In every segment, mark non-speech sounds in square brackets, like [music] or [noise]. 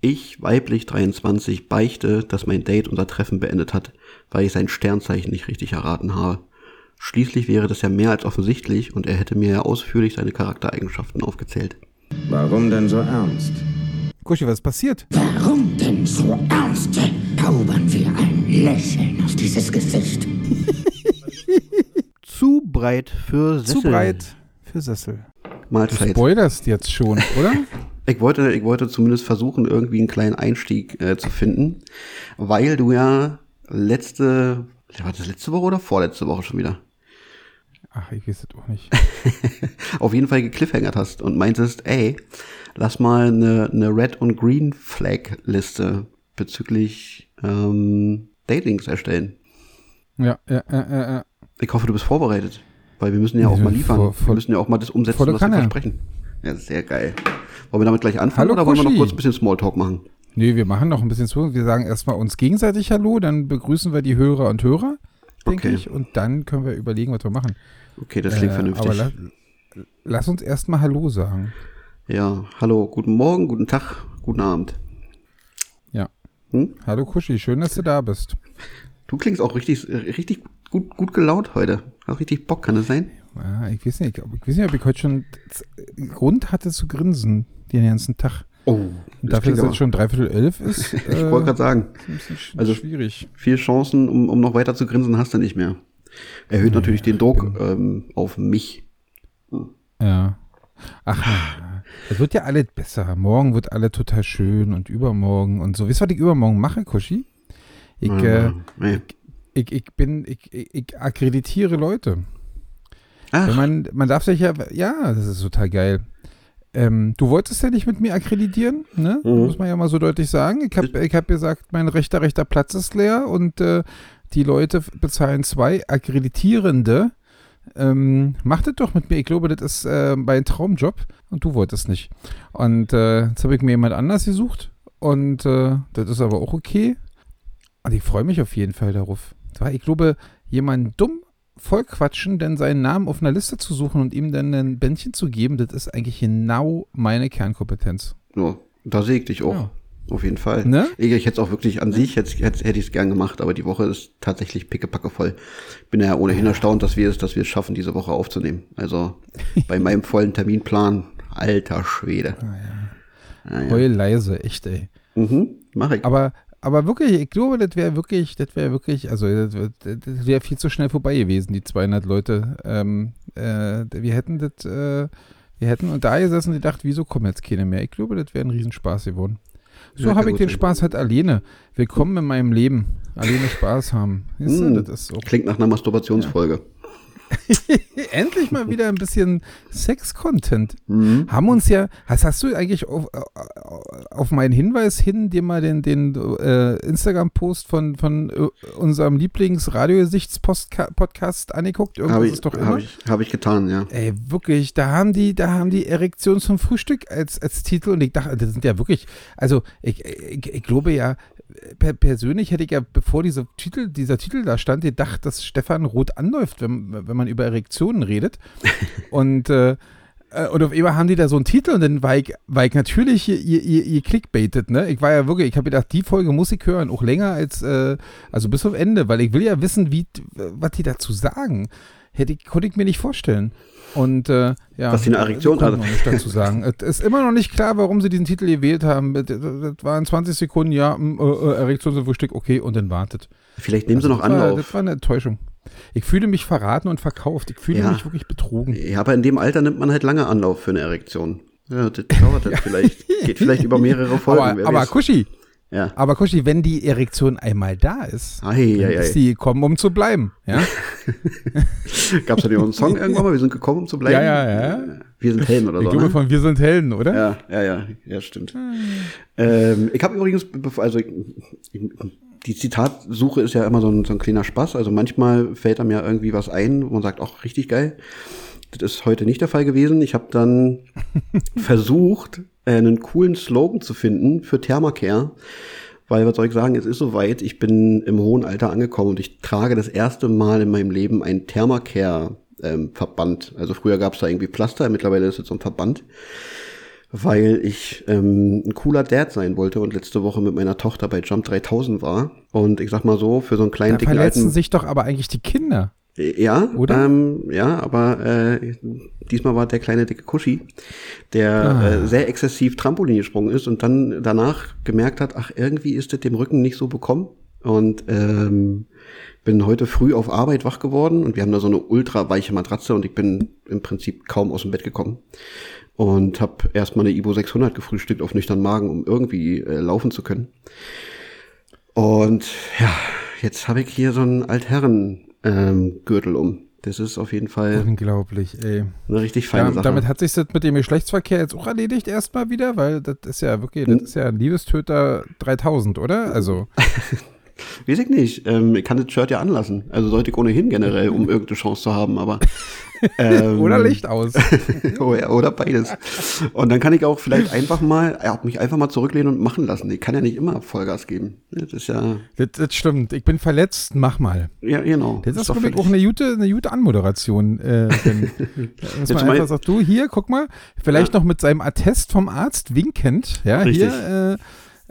Ich, weiblich 23, beichte, dass mein Date unser Treffen beendet hat, weil ich sein Sternzeichen nicht richtig erraten habe. Schließlich wäre das ja mehr als offensichtlich und er hätte mir ja ausführlich seine Charaktereigenschaften aufgezählt. Warum denn so ernst? Kuschi, was ist passiert? Warum denn so ernst? Zaubern wir ein Lächeln auf dieses Gesicht. [laughs] Zu breit für Sessel. Zu breit für Sessel. Du Mahlzeit. spoilerst jetzt schon, oder? [laughs] Ich wollte, ich wollte zumindest versuchen, irgendwie einen kleinen Einstieg äh, zu finden, weil du ja letzte, war das letzte Woche oder vorletzte Woche schon wieder? Ach, ich weiß es auch nicht. [laughs] auf jeden Fall gekliffhangert hast und meintest, ey, lass mal eine, eine Red- und Green-Flag-Liste bezüglich ähm, Datings erstellen. Ja, ja, ja, ja, ja. Ich hoffe, du bist vorbereitet, weil wir müssen ja auch mal liefern. voll- voll- wir müssen ja auch mal das umsetzen, was wir versprechen. Ja, sehr geil. Wollen wir damit gleich anfangen Hallo, oder wollen wir noch Kuschi. kurz ein bisschen Smalltalk machen? Nee, wir machen noch ein bisschen zu. Wir sagen erstmal uns gegenseitig Hallo, dann begrüßen wir die Hörer und Hörer, denke Okay. ich. Und dann können wir überlegen, was wir machen. Okay, das klingt Äh, vernünftig. Aber la lass uns erstmal Hallo sagen. Ja, hallo, guten Morgen, guten Tag, guten Abend. Ja. Hm? Hallo Kuschi, schön, dass du da bist. Du klingst auch richtig, richtig gut, gut gelaunt heute. Hast richtig Bock, kann das sein? Ja, ich weiß nicht, ob- ich weiß nicht, ob ich heute schon Grund hatte zu grinsen den ganzen Tag. Oh, das dafür, dass es schon dreiviertel elf ist, [laughs] ich äh, wollte gerade sagen, ist also- schwierig. viel Chancen, um, um noch weiter zu grinsen, hast du nicht mehr. Erhöht natürlich den Druck ähm, auf mich. Ja. Ach, es wird ja alles besser. Morgen wird alles total schön und übermorgen und so. Wisst ihr, was ich übermorgen mache, Kuschi? Ich, äh, nee. ich, ich bin, ich, ich, ich akkreditiere Leute. Ach, Wenn man, man darf sich ja, ja, das ist total geil. Ähm, du wolltest ja nicht mit mir akkreditieren, ne? Mhm. Muss man ja mal so deutlich sagen. Ich habe ich hab gesagt, mein rechter, rechter Platz ist leer und äh, die Leute bezahlen zwei Akkreditierende. Ähm, macht das doch mit mir. Ich glaube, das ist äh, mein Traumjob und du wolltest nicht. Und äh, jetzt habe ich mir jemand anders gesucht und äh, das ist aber auch okay. Und ich freue mich auf jeden Fall darauf. Weil ich glaube, jemanden dumm vollquatschen, denn seinen Namen auf einer Liste zu suchen und ihm dann ein Bändchen zu geben, das ist eigentlich genau meine Kernkompetenz. ja, da sehe ich dich auch. Ja. Auf jeden Fall. Ne? Ich, ich hätte es auch wirklich an sich, hätte, hätte, hätte ich es gern gemacht, aber die Woche ist tatsächlich pickepacke voll. Bin ja ohnehin erstaunt, dass wir es, dass wir es schaffen, diese Woche aufzunehmen. Also bei [laughs] meinem vollen Terminplan, alter Schwede. Ah, ja. Heul leise, echt, ey. Mhm, mach ich. Aber, aber wirklich, ich glaube, das wäre wirklich, das wäre wirklich, also das, wär- das wäre viel zu schnell vorbei gewesen, die 200 Leute. Ähm, äh, wir hätten das, äh, wir hätten und da gesessen und gedacht, wieso kommen jetzt keine mehr? Ich glaube, das wäre ein Riesenspaß geworden. So Ja, habe ich den. Spaß halt alleine. Willkommen in meinem Leben. Alleine Spaß haben. Mm. das ist auch Klingt nach einer Masturbationsfolge. [laughs] endlich mal wieder ein bisschen Sex-Content. Mhm. Haben uns ja, hast, hast du eigentlich auf, auf meinen Hinweis hin dir mal den, den äh, Instagram-Post von, von äh, unserem Lieblings-Radiogesichts-Podcast angeguckt? Irgendwas Habe ich, ist doch immer. hab ich, hab ich getan, ja. Ey, wirklich, da haben die, da haben die Erektion zum Frühstück als, als Titel und ich dachte, das sind ja wirklich, also ich, ich, ich glaube ja, per, persönlich hätte ich ja, bevor dieser Titel, dieser Titel da stand, gedacht, dass Stefan rot anläuft, wenn, wenn man über Erektionen redet. und äh, äh, und auf einmal haben die da so einen Titel und dann war ich, war ich natürlich clickbaitet, ne? Ich war ja wirklich, ich habe gedacht, die Folge muss ich hören, auch länger als, äh, also bis zum Ende, weil ich will ja wissen, wie, was die dazu sagen. Hätte ich, konnte ich mir nicht vorstellen. Und äh, ja, Dass sie eine Erektion hatte. noch nicht dazu sagen. es ist immer noch nicht klar, warum sie diesen Titel gewählt haben. Das waren 20 Sekunden, ja, mm, äh, äh, Erektion zum Frühstück, okay, und dann wartet. Vielleicht nehmen sie noch das war. Das war eine Enttäuschung. Ich fühle mich verraten und verkauft. Ich fühle Ja. mich wirklich betrogen. Ja, aber in dem Alter nimmt man halt lange Anlauf für eine Erektion. Ja, das dauert halt [laughs] vielleicht. Geht vielleicht über mehrere Folgen. aber aber. Kuschi, Ja. aber Kuschi, wenn die Erektion einmal da ist, Ei, dann ei, ist sie gekommen, um zu bleiben. Ja? [laughs] Gab's da nicht einen Song irgendwann mal? Wir sind gekommen, um zu bleiben. Ja, ja, ja. Wir sind Helden oder Ich so. glaube Ne? von Wir sind Helden, oder? Ja, ja, ja, ja, stimmt. Ähm, ich habe übrigens, also ich, ich, die Zitatsuche ist ja immer so ein, so ein kleiner Spaß. Also manchmal fällt einem ja irgendwie was ein, wo man sagt, ach, richtig geil. Das ist heute nicht der Fall gewesen. Ich habe dann [laughs] versucht, äh, einen coolen Slogan zu finden für Thermacare. Weil, was soll ich sagen, es ist soweit, ich bin im hohen Alter angekommen und ich trage das erste Mal in meinem Leben ein Thermacare ähm, Verband. Also früher gab es da irgendwie Pflaster, mittlerweile ist es so ein Verband. Weil ich ähm, ein cooler Dad sein wollte und letzte Woche mit meiner Tochter bei Jump 3000 war. Und ich sag mal so, für so einen kleinen, Da dicken verletzen alten... sich doch aber eigentlich die Kinder. Ja, Oder? Ähm, ja, aber äh, diesmal war der kleine dicke Kuschi, der Ah. äh, sehr exzessiv Trampolin gesprungen ist und dann danach gemerkt hat, ach, irgendwie ist es dem Rücken nicht so bekommen. Und ähm, bin heute früh auf Arbeit wach geworden und wir haben da so eine ultra weiche Matratze und ich bin im Prinzip kaum aus dem Bett gekommen. Und habe erstmal eine Ibo 600 gefrühstückt auf nüchtern Magen, um irgendwie äh, laufen zu können. Und ja, jetzt habe ich hier so einen Altherren ähm, Gürtel um. Das ist auf jeden Fall Unglaublich, ey. eine richtig feine Ja, Sache. damit hat sich das mit dem Geschlechtsverkehr jetzt auch erledigt erstmal wieder, weil das ist ja wirklich, das ist ja ein Liebestöter 3000, oder? Also, [laughs] Weiß ich nicht. Ähm, ich kann das Shirt ja anlassen. Also sollte ich ohnehin generell, um irgendeine Chance zu haben, aber. [laughs] Ähm, oder Licht aus. [laughs] oder, oder beides. Und dann kann ich auch vielleicht einfach mal, ja, mich einfach mal zurücklehnen und machen lassen. Ich kann ja nicht immer Vollgas geben. Das ist ja, Das, das stimmt. Ich bin verletzt, mach mal. ja, genau. Das ist, doch glaube ich, auch eine gute, eine gute Anmoderation. Äh, [laughs] dass man einfach sagt, du, hier, guck mal, vielleicht noch mit seinem Attest vom Arzt winkend, ja, Richtig. hier,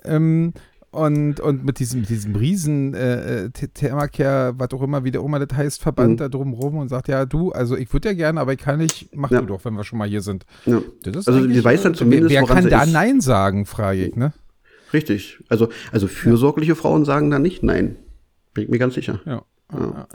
äh, ähm, und, und mit diesem, diesem riesen äh, äh, Th- Thermacare, was auch immer, wie der immer das heißt, Verband Mhm. da drumrum und sagt, ja, du, also ich würde ja gerne, aber ich kann nicht, mach Ja. du doch, wenn wir schon mal hier sind. Ja. Das ist Also, die weiß dann zumindest, Wer, wer kann da ist. Nein sagen, frage ich, ne? Richtig. Also, also fürsorgliche Frauen sagen da nicht nein. Bin ich mir ganz sicher. Ja. Ja, ja.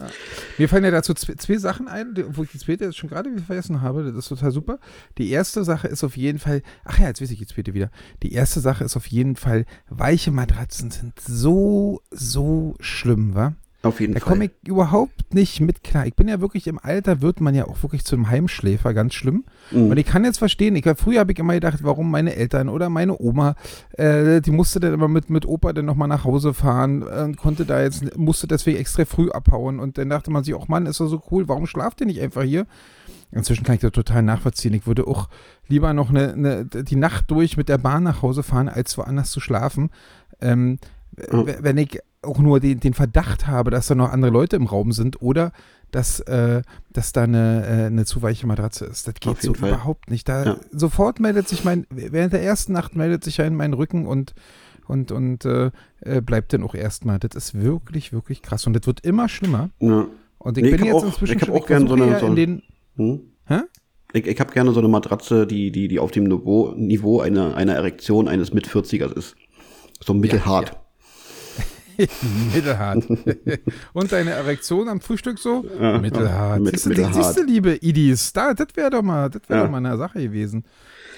Mir fallen ja dazu zwei, Sachen ein, wo ich die zweite jetzt schon gerade wieder vergessen habe. Das ist total super. Die erste Sache ist auf jeden Fall, ach ja, jetzt weiß ich die zweite wieder. Die erste Sache ist auf jeden Fall, weiche Matratzen sind so, so schlimm, wa? Auf jeden Da Fall. komme ich überhaupt nicht mit klar. Ich bin ja wirklich im Alter, wird man ja auch wirklich zu einem Heimschläfer, ganz schlimm. Mhm. Und ich kann jetzt verstehen, ich, früher habe ich immer gedacht, warum meine Eltern oder meine Oma, äh, die musste dann immer mit, mit Opa dann nochmal nach Hause fahren äh, und konnte da jetzt, musste deswegen extra früh abhauen. Und dann dachte man sich, auch Mann, ist doch so cool, warum schlaft ihr nicht einfach hier? Inzwischen kann ich das total nachvollziehen. Ich würde auch lieber noch eine, eine, die Nacht durch mit der Bahn nach Hause fahren, als woanders zu schlafen. Ähm, w- Wenn ich auch nur den, den Verdacht habe, dass da noch andere Leute im Raum sind oder dass, äh, dass da eine, äh, eine zu weiche Matratze ist. Das geht so Fall. überhaupt nicht. Da Ja. sofort meldet sich mein, während der ersten Nacht meldet sich ein mein Rücken und und, und äh, äh, bleibt dann auch erstmal. Das ist wirklich, wirklich krass. Und das wird immer schlimmer. Ja. Und ich Nee, ich bin hab jetzt auch- inzwischen ich schon, auch gern so eine- ja so in den, Hm? Ich, ich habe gerne so eine Matratze, die, die, die auf dem Niveau, Niveau einer, einer Erektion eines Mit-40ers ist. So mittelhart. [laughs] Mittelhart. [laughs] Und deine Erektion am Frühstück so? Ja, mittelhart. mit- siehst, du, mittelhart. siehst du, liebe Idis, da, das wäre doch mal, das wäre Ja. doch mal eine Sache gewesen.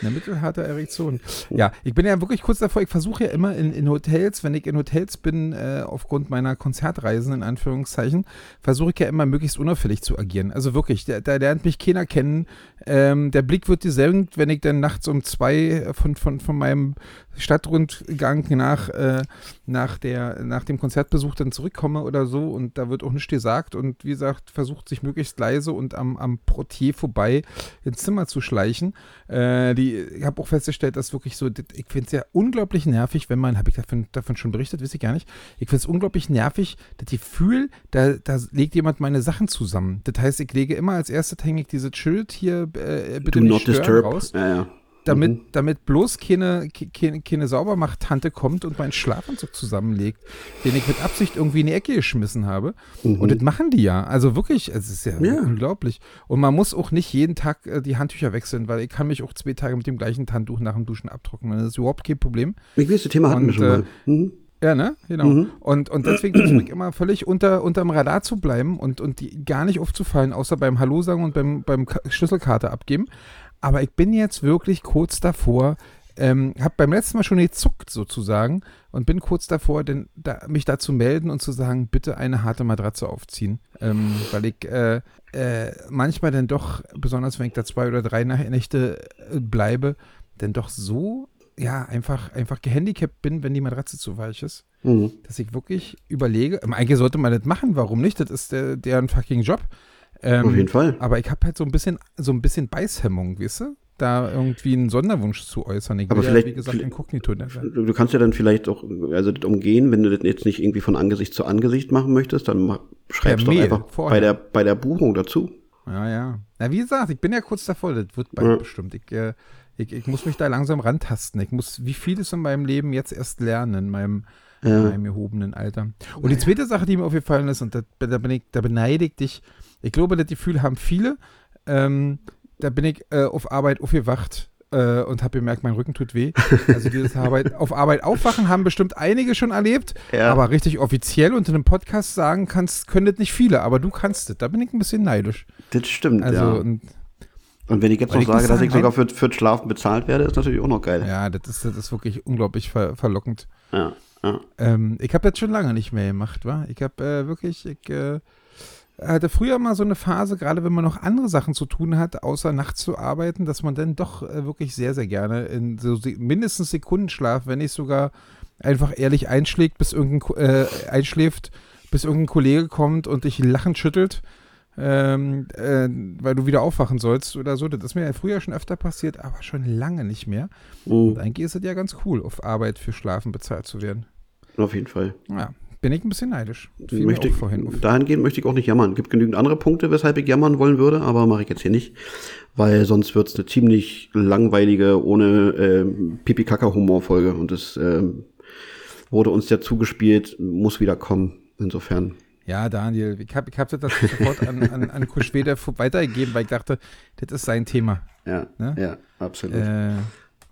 Eine mittelharte Erektion. Ja, ich bin ja wirklich kurz davor, ich versuche ja immer in, in Hotels, wenn ich in Hotels bin, äh, aufgrund meiner Konzertreisen in Anführungszeichen, versuche ich ja immer möglichst unauffällig zu agieren. Also wirklich, da, da lernt mich keiner kennen. Ähm, der Blick wird gesenkt, wenn ich dann nachts um zwei von, von, von meinem Stadtrundgang nach, äh, nach, der, nach dem Konzertbesuch dann zurückkomme oder so und da wird auch nichts gesagt und wie gesagt, versucht sich möglichst leise und am, am Portier vorbei ins Zimmer zu schleichen. Äh, die, ich habe auch festgestellt, dass wirklich so, ich finde es ja unglaublich nervig, wenn man, habe ich davon, davon schon berichtet, weiß ich gar nicht, ich finde es unglaublich nervig, das Gefühl, da, da legt jemand meine Sachen zusammen. Das heißt, ich lege immer als erstes hänge ich dieses Schild hier, äh, bitte Do nicht not disturb. raus Ja, ja. Damit, Mhm. damit bloß keine, keine, keine Saubermacht-Tante kommt und meinen Schlafanzug zusammenlegt, den ich mit Absicht irgendwie in die Ecke geschmissen habe. Und das machen die ja. Also wirklich, es ist ja, Mhm. Ja. unglaublich. Und man muss auch nicht jeden Tag äh, die Handtücher wechseln, weil ich kann mich auch zwei Tage mit dem gleichen Handtuch nach dem Duschen abtrocknen. Das ist überhaupt kein Problem. Ich weiß, das Thema hatten wir Und, schon äh, mal. Mhm. Ja, ne? Genau. Mhm. Und, und deswegen versuche ich immer völlig unter, unterm Radar zu bleiben und, und die gar nicht aufzufallen, außer beim Hallo sagen und beim, beim Ka- Schlüsselkarte abgeben. Aber ich bin jetzt wirklich kurz davor, ähm, habe beim letzten Mal schon gezuckt sozusagen und bin kurz davor, denn, da, mich da zu melden und zu sagen, bitte eine harte Matratze aufziehen. Ähm, weil ich äh, äh, manchmal dann doch, besonders wenn ich da zwei oder drei Nächte äh, bleibe, dann doch so, ja, einfach, einfach gehandicapt bin, wenn die Matratze zu weich ist Mhm. dass ich wirklich überlege, eigentlich sollte man das machen, warum nicht? Das ist der, deren fucking Job. Ähm, Auf jeden Fall. Aber ich habe halt so ein bisschen, so ein bisschen Beißhemmung, weißt du? Da irgendwie einen Sonderwunsch zu äußern. Ich Aber vielleicht- ja, wie gesagt, inkognito. Du du kannst ja dann vielleicht auch, also das umgehen, wenn du das jetzt nicht irgendwie von Angesicht zu Angesicht machen möchtest, dann schreibst du einfach vorher. bei der, bei der Buchung dazu. Ja, ja. Na, wie gesagt, ich bin ja kurz davor, das wird bald Ja. bestimmt. Ich, äh, Ich, ich muss mich da langsam rantasten. Ich muss, wie vieles in meinem Leben jetzt erst lernen, in meinem, Ja. in meinem erhobenen Alter. Und die zweite Sache, die mir aufgefallen ist, und da, da, bin ich, da beneide ich dich, ich glaube, das Gefühl haben viele, ähm, da bin ich äh, auf Arbeit aufgewacht äh, und habe gemerkt, mein Rücken tut weh. Also dieses Arbeit, [laughs] auf Arbeit aufwachen haben bestimmt einige schon erlebt, Ja. aber richtig offiziell unter einem Podcast sagen kannst, können das nicht viele, aber du kannst es. Da bin ich ein bisschen neidisch. Das stimmt, Also, ja. und, Und wenn ich jetzt noch ich sage, dass ich sogar für, für das Schlafen bezahlt werde, ist natürlich auch noch geil. ja, das ist, das ist wirklich unglaublich ver verlockend. Ja, ja. Ähm, ich habe jetzt schon lange nicht mehr gemacht, wa? Ich habe äh, wirklich, ich äh, hatte früher mal so eine Phase, gerade wenn man noch andere Sachen zu tun hat, außer nachts zu arbeiten, dass man dann doch äh, wirklich sehr, sehr gerne in so mindestens Sekundenschlaf, wenn nicht sogar einfach ehrlich einschlägt, bis irgendein äh, einschläft, bis irgendein Kollege kommt und dich lachend schüttelt. Ähm, äh, weil du wieder aufwachen sollst oder so. Das ist mir ja früher schon öfter passiert, aber schon lange nicht mehr. Und Mhm. eigentlich ist es ja ganz cool, auf Arbeit für Schlafen bezahlt zu werden. Auf jeden Fall. Ja, bin ich ein bisschen neidisch. Fiel Möchte ich, vorhin auf. dahingehend möchte ich auch nicht jammern. Gibt genügend andere Punkte, weshalb ich jammern wollen würde, aber mache ich jetzt hier nicht. Weil sonst wird's eine ziemlich langweilige, ohne ähm, Pipi-Kaka-Humor-Folge. Und das ähm, wurde uns ja zugespielt, muss wieder kommen. Insofern. Ja, Daniel, ich habe ich hab das sofort an, an, an Kuschwede [laughs] weitergegeben, weil ich dachte, das ist sein Thema. Ja, Ne? ja, absolut. Äh,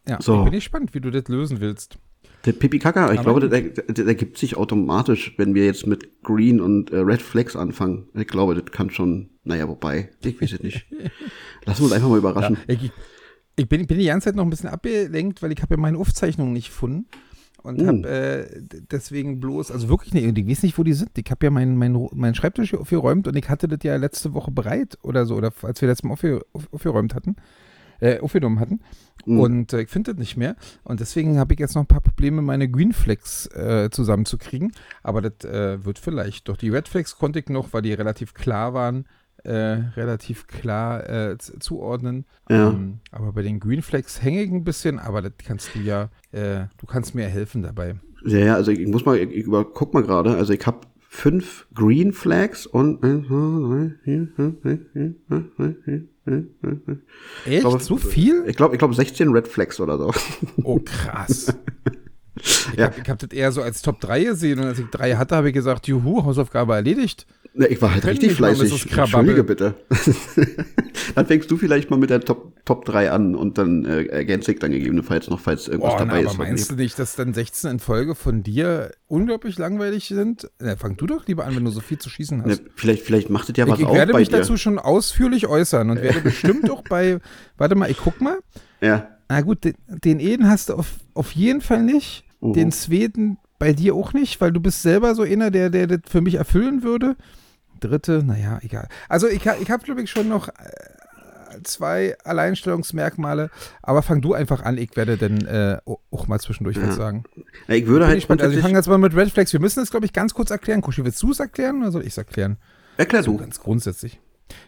ja, So. ich bin gespannt, wie du das lösen willst. Der Pipi Kaka, ich Aber glaube, der, der, der ergibt sich automatisch, wenn wir jetzt mit Green und äh, Red Flags anfangen. Ich glaube, das kann schon, naja, wobei, ich weiß es nicht. [laughs] Lassen wir uns einfach mal überraschen. Ich, ich bin, bin die ganze Zeit noch ein bisschen abgelenkt, weil ich habe ja meine Aufzeichnungen nicht gefunden. Und Uh. habe äh, d- deswegen bloß, also wirklich nicht, ich weiß nicht, wo die sind. Ich habe ja meinen mein, mein Schreibtisch hier aufgeräumt und ich hatte das ja letzte Woche bereit oder so, oder als wir letztes Mal aufge, auf, aufgeräumt hatten, äh, aufgenommen hatten. Mhm. Und äh, ich finde das nicht mehr. Und deswegen habe ich jetzt noch ein paar Probleme, meine Greenflex äh, zusammenzukriegen. Aber das äh, wird vielleicht. Doch die Redflex konnte ich noch, weil die relativ klar waren, äh, relativ klar äh, zuordnen. Ja. Ähm, aber bei den Greenflex hänge ich ein bisschen, aber das kannst du ja, äh, du kannst mir helfen dabei. Ja, ja, also ich, ich muss mal, ich, ich über, guck mal gerade, also ich habe fünf Green Flags und elf, zwölf, dreizehn. Echt? glaube, so viel? Ich glaube, ich glaube 16 Red Flags oder so. Oh, krass. [laughs] Ich Ja. habe hab das eher so als Top 3 gesehen und als ich drei hatte, habe ich gesagt, juhu, Hausaufgabe erledigt. Ne, ich war halt richtig fleißig. Entschuldige bitte. [laughs] dann fängst du vielleicht mal mit der Top, Top 3 an und dann äh, ergänze ich dann gegebenenfalls noch, falls irgendwas Oh, na, dabei aber ist. meinst du nicht, dass dann 16 in Folge von dir unglaublich langweilig sind? Na, fang du doch lieber an, wenn du so viel zu schießen hast. vielleicht, vielleicht macht es ja was ich ich auf werde bei mich dir. dazu schon ausführlich äußern und werde [laughs] bestimmt auch bei, warte mal, ich guck mal. Ja. Na gut, den, den Eden hast du auf, auf jeden Fall nicht. Mhm. Den Zweden bei dir auch nicht, weil du bist selber so einer, der, der das für mich erfüllen würde. Dritte, naja, egal. Also ich, ich habe, glaube ich, schon noch äh, zwei Alleinstellungsmerkmale, aber fang du einfach an, ich werde dann äh, auch mal zwischendurch was sagen. Ja, Ich würde halt gespannt. Also wir grundsätzlich- fangen jetzt mal mit Red Flags. Wir müssen es, glaube ich, ganz kurz erklären. Kuschi, willst du es erklären oder soll ich es erklären? Erklär So du. ganz grundsätzlich.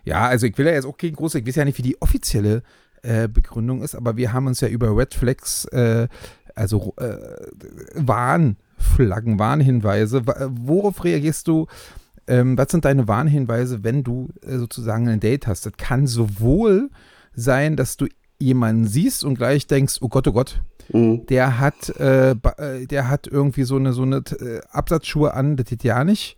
Ja, also ich will ja jetzt auch kein großes, ich weiß ja nicht, wie die offizielle äh, Begründung ist, aber wir haben uns ja über Red Flags, äh, also äh, Warnflaggen, Warnhinweise, wa- worauf reagierst du? Ähm, was sind deine Warnhinweise, wenn du äh, sozusagen ein Date hast? Das kann sowohl sein, dass du jemanden siehst und gleich denkst, oh Gott, oh Gott, Mhm. der hat, äh, äh, der hat irgendwie so eine, so eine äh, Absatzschuhe an, das geht ja nicht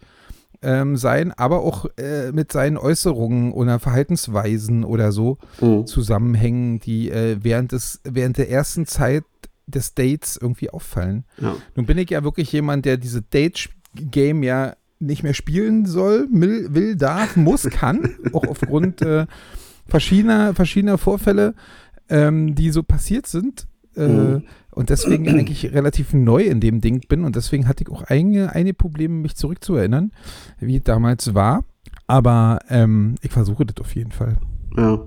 ähm, sein, aber auch äh, mit seinen Äußerungen oder Verhaltensweisen oder so Mhm. zusammenhängen, die äh, während, des, während der ersten Zeit des Dates irgendwie auffallen. Ja. Nun bin ich ja wirklich jemand, der diese Date-Game ja nicht mehr spielen soll, will, will darf, muss, [laughs] kann, auch aufgrund äh, verschiedener, verschiedener Vorfälle, ähm, die so passiert sind. Äh, Mhm. Und deswegen eigentlich relativ neu in dem Ding bin. Und deswegen hatte ich auch einige, einige Probleme, mich zurückzuerinnern, wie es damals war. Aber ähm, ich versuche das auf jeden Fall. Ja.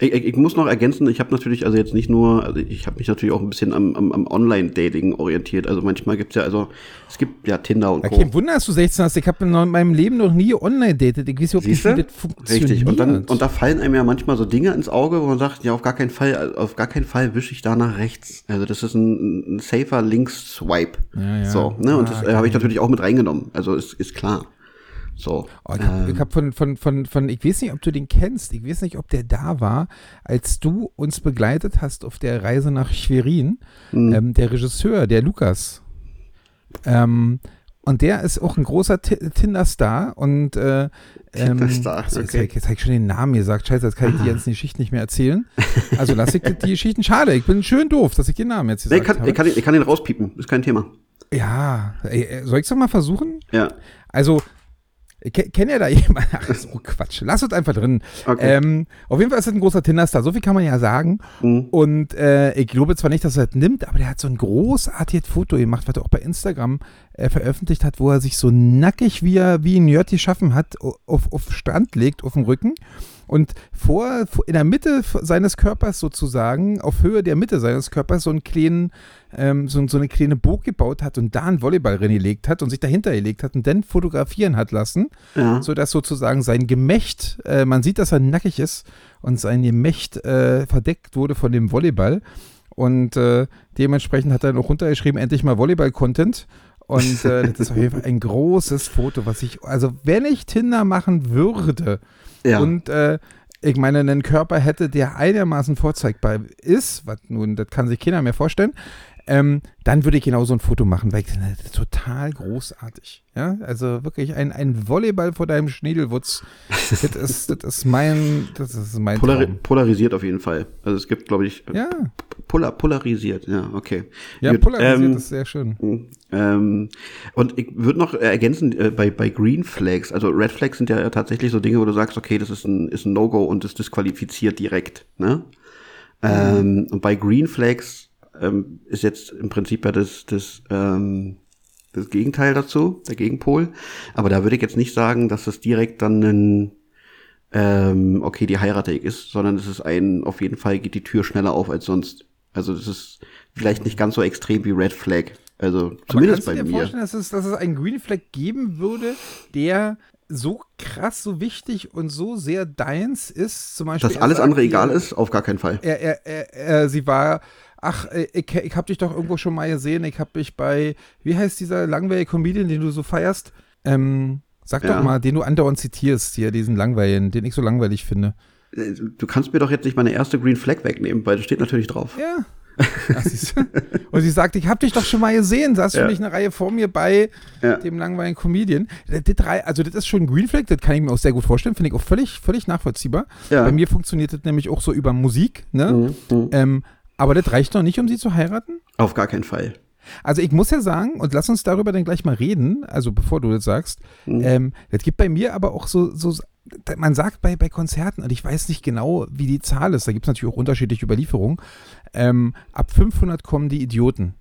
Ich, ich, ich muss noch ergänzen, ich habe natürlich also jetzt nicht nur, also ich habe mich natürlich auch ein bisschen am, am, am Online-Dating orientiert. Also manchmal gibt's ja, also es gibt ja Tinder und Ja, Co. kein Wunder, dass du 16 hast. Ich habe in meinem Leben noch nie online datet. Ich weiß nicht, wie das funktioniert. Richtig. Und dann und da fallen einem ja manchmal so Dinge ins Auge, wo man sagt, ja auf gar keinen Fall, auf gar keinen Fall wische ich da nach rechts. Also das ist ein, ein safer Links-Swipe. Ja, ja. So, ne? Und Ah, das äh, habe ich natürlich auch mit reingenommen. Also ist, ist klar. So. Oh, ich habe ähm, hab von, von, von, von, ich weiß nicht, ob du den kennst, ich weiß nicht, ob der da war, als du uns begleitet hast auf der Reise nach Schwerin, Mhm. ähm, der Regisseur, der Lukas. Ähm, und der ist auch ein großer Ti- Tinder-Star und äh, ähm, Tinder-Star, jetzt, okay. jetzt habe ich schon den Namen gesagt, scheiße, jetzt kann ich die ganzen Geschichten nicht mehr erzählen. Also lass ich die Geschichten, schade, ich bin schön doof, dass ich den Namen jetzt nee, gesagt ich, kann, habe. ich, kann, ich kann ihn rauspiepen, ist kein Thema. ja, äh, soll ich es doch mal versuchen? Ja. Also, kennt ihr da jemanden? Ach, oh Quatsch. Lass uns einfach drin. Okay. Ähm, auf jeden Fall ist das ein großer Tinder-Star. So viel kann man ja sagen. Mhm. Und äh, ich glaube zwar nicht, dass er das nimmt, aber der hat so ein großartiges Foto gemacht, was er auch bei Instagram äh, veröffentlicht hat, wo er sich so nackig, wie er wie ein Nerd geschaffen hat, auf, auf Strand legt, auf dem Rücken. Und vor, in der Mitte seines Körpers sozusagen, auf Höhe der Mitte seines Körpers, so einen kleinen, ähm, so, so eine kleine Burg gebaut hat und da einen Volleyball reingelegt hat und sich dahinter gelegt hat und dann fotografieren hat lassen Ja. so dass sozusagen sein Gemächt, äh, man sieht, dass er nackig ist und sein Gemächt äh, verdeckt wurde von dem Volleyball. Und äh, dementsprechend hat er noch runtergeschrieben, endlich mal Volleyball-Content. Und äh, das ist auf jeden Fall ein [laughs] großes Foto, was ich, also wenn ich Tinder machen würde ja. und äh, ich meine, einen Körper hätte, der einigermaßen vorzeigbar ist, was nun, das kann sich keiner mehr vorstellen, ähm, dann würde ich genau so ein Foto machen, weil ich das ist total großartig. Ja, also wirklich ein, ein Volleyball vor deinem Schniedelwutz. das, ist, [laughs] das ist mein, das ist mein Polari Traum. polarisiert auf jeden Fall. Also es gibt, glaube ich, Ja, polar polarisiert, ja, okay. ja, Gut, polarisiert ähm, ist sehr schön. Ähm, und ich würde noch ergänzen, äh, bei, bei Green Flags, also Red Flags sind ja tatsächlich so Dinge, wo du sagst, okay, das ist ein, ist ein No-Go und das disqualifiziert direkt. Ne? Ähm, und bei Green Flags ähm, ist jetzt im Prinzip ja das, das, ähm, das Gegenteil dazu, der Gegenpol. Aber da würde ich jetzt nicht sagen, dass das direkt dann ein ähm, okay, die heirate ich ist, sondern es ist ein, auf jeden Fall geht die Tür schneller auf als sonst. Also das ist vielleicht nicht ganz so extrem wie Red Flag. Also zumindest kannst du bei dir mir. vorstellen, dass es, dass es einen Green Flag geben würde, der so krass, so wichtig und so sehr deins ist, zum Beispiel. Dass alles andere egal ist, auf gar keinen Fall. er, er, er, er, sie war, ach, äh, ich, ich hab dich doch irgendwo schon mal gesehen, ich hab dich bei, wie heißt dieser langweilige Comedian, den du so feierst? Ähm, sag Ja. doch mal, den du andauernd zitierst, hier, diesen langweiligen, den ich so langweilig finde. Äh, Du kannst mir doch jetzt nicht meine erste Green Flag wegnehmen, weil das steht natürlich drauf. Ja. Ach? Und sie sagt, ich hab dich doch schon mal gesehen, saß Ja. für mich eine Reihe vor mir bei Ja. dem langweiligen Comedian. Das, das, drei- also das ist schon ein Green Flag, das kann ich mir auch sehr gut vorstellen, finde ich auch völlig, völlig nachvollziehbar. Ja. Bei mir funktioniert das nämlich auch so über Musik, ne? Mhm, mhm. Ähm, aber das reicht doch nicht, um sie zu heiraten? Auf gar keinen Fall. Also ich muss ja sagen, und lass uns darüber dann gleich mal reden, also bevor du das sagst, ähm, das gibt bei mir aber auch so, so man sagt bei, bei Konzerten, und ich weiß nicht genau, wie die Zahl ist, da gibt es natürlich auch unterschiedliche Überlieferungen, ähm, ab 500 kommen die Idioten.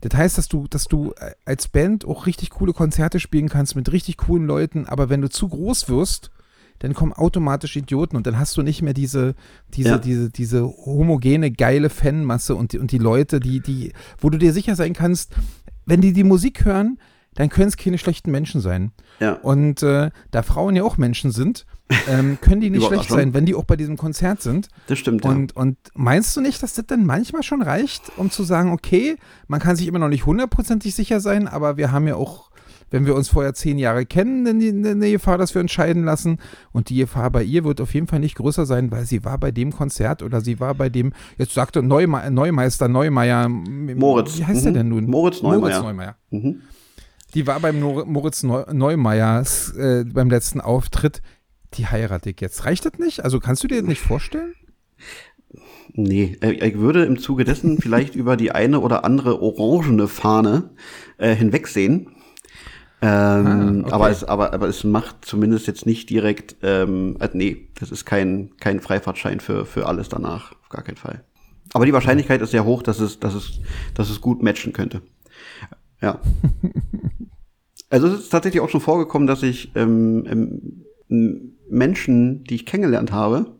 Das heißt, dass du, dass du äh, als Band auch richtig coole Konzerte spielen kannst mit richtig coolen Leuten, aber wenn du zu groß wirst, dann kommen automatisch Idioten und dann hast du nicht mehr diese, diese, Ja. diese, diese homogene, geile Fanmasse und die, und die Leute, die, die, wo du dir sicher sein kannst, wenn die die Musik hören, dann können es keine schlechten Menschen sein. Ja. Und äh, da Frauen ja auch Menschen sind, ähm, können die [laughs] nicht schlecht sein, wenn die auch bei diesem Konzert sind. Das stimmt, ja. Und, und meinst du nicht, dass das dann manchmal schon reicht, um zu sagen, okay, man kann sich immer noch nicht hundertprozentig sicher sein, aber wir haben ja auch, wenn wir uns vorher zehn Jahre kennen, dann die, eine Gefahr, dass wir uns scheiden lassen. Und die Gefahr bei ihr wird auf jeden Fall nicht größer sein, weil sie war bei dem Konzert oder sie war bei dem, jetzt sagte Neuma Neumeister, Neumeier. Moritz. Wie heißt der Mhm. denn nun? Moritz Neumeier. Moritz Neumeier. Mhm. Die war beim Nor Moritz Neu Neumeier äh, beim letzten Auftritt. Die heirate ich jetzt. Reicht das nicht? Also kannst du dir das nicht vorstellen? Nee, äh, ich würde im Zuge dessen vielleicht über die eine oder andere orangene Fahne äh, hinwegsehen. Ähm, Ah, okay. aber, es, aber, aber es macht zumindest jetzt nicht direkt, ähm, äh, nee, das ist kein, kein Freifahrtschein für, für alles danach, auf gar keinen Fall. Aber die Wahrscheinlichkeit ist sehr hoch, dass es, dass es, dass es gut matchen könnte. Ja. [laughs] also es ist tatsächlich auch schon vorgekommen, dass ich ähm, ähm, Menschen, die ich kennengelernt habe,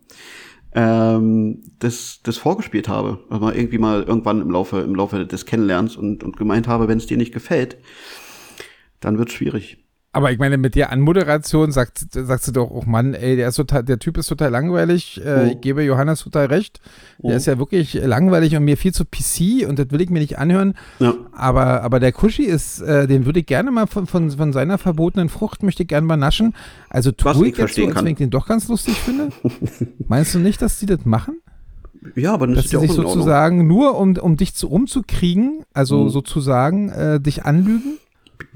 ähm, das, das vorgespielt habe. Also mal irgendwie mal irgendwann im Laufe, im Laufe des Kennenlernens und, und gemeint habe, wenn es dir nicht gefällt, dann wird schwierig. Aber ich meine, mit der Anmoderation sagt, sagst du doch, oh Mann, ey, der, ist total, der Typ ist total langweilig. Äh, Oh. Ich gebe Johannes total recht. Der Oh. ist ja wirklich langweilig und mir viel zu PC und das will ich mir nicht anhören. Ja. Aber, aber der Kuschi ist, äh, den würde ich gerne mal von, von, von seiner verbotenen Frucht, möchte ich gerne mal naschen. Also tue ich ich jetzt so, als kann. wenn ich den doch ganz lustig finde. [laughs] Meinst du nicht, dass die das machen? Ja, aber das Dass ist sie auch sich sozusagen nur, um, um dich zu rumzukriegen, also Mhm. sozusagen äh, dich anlügen?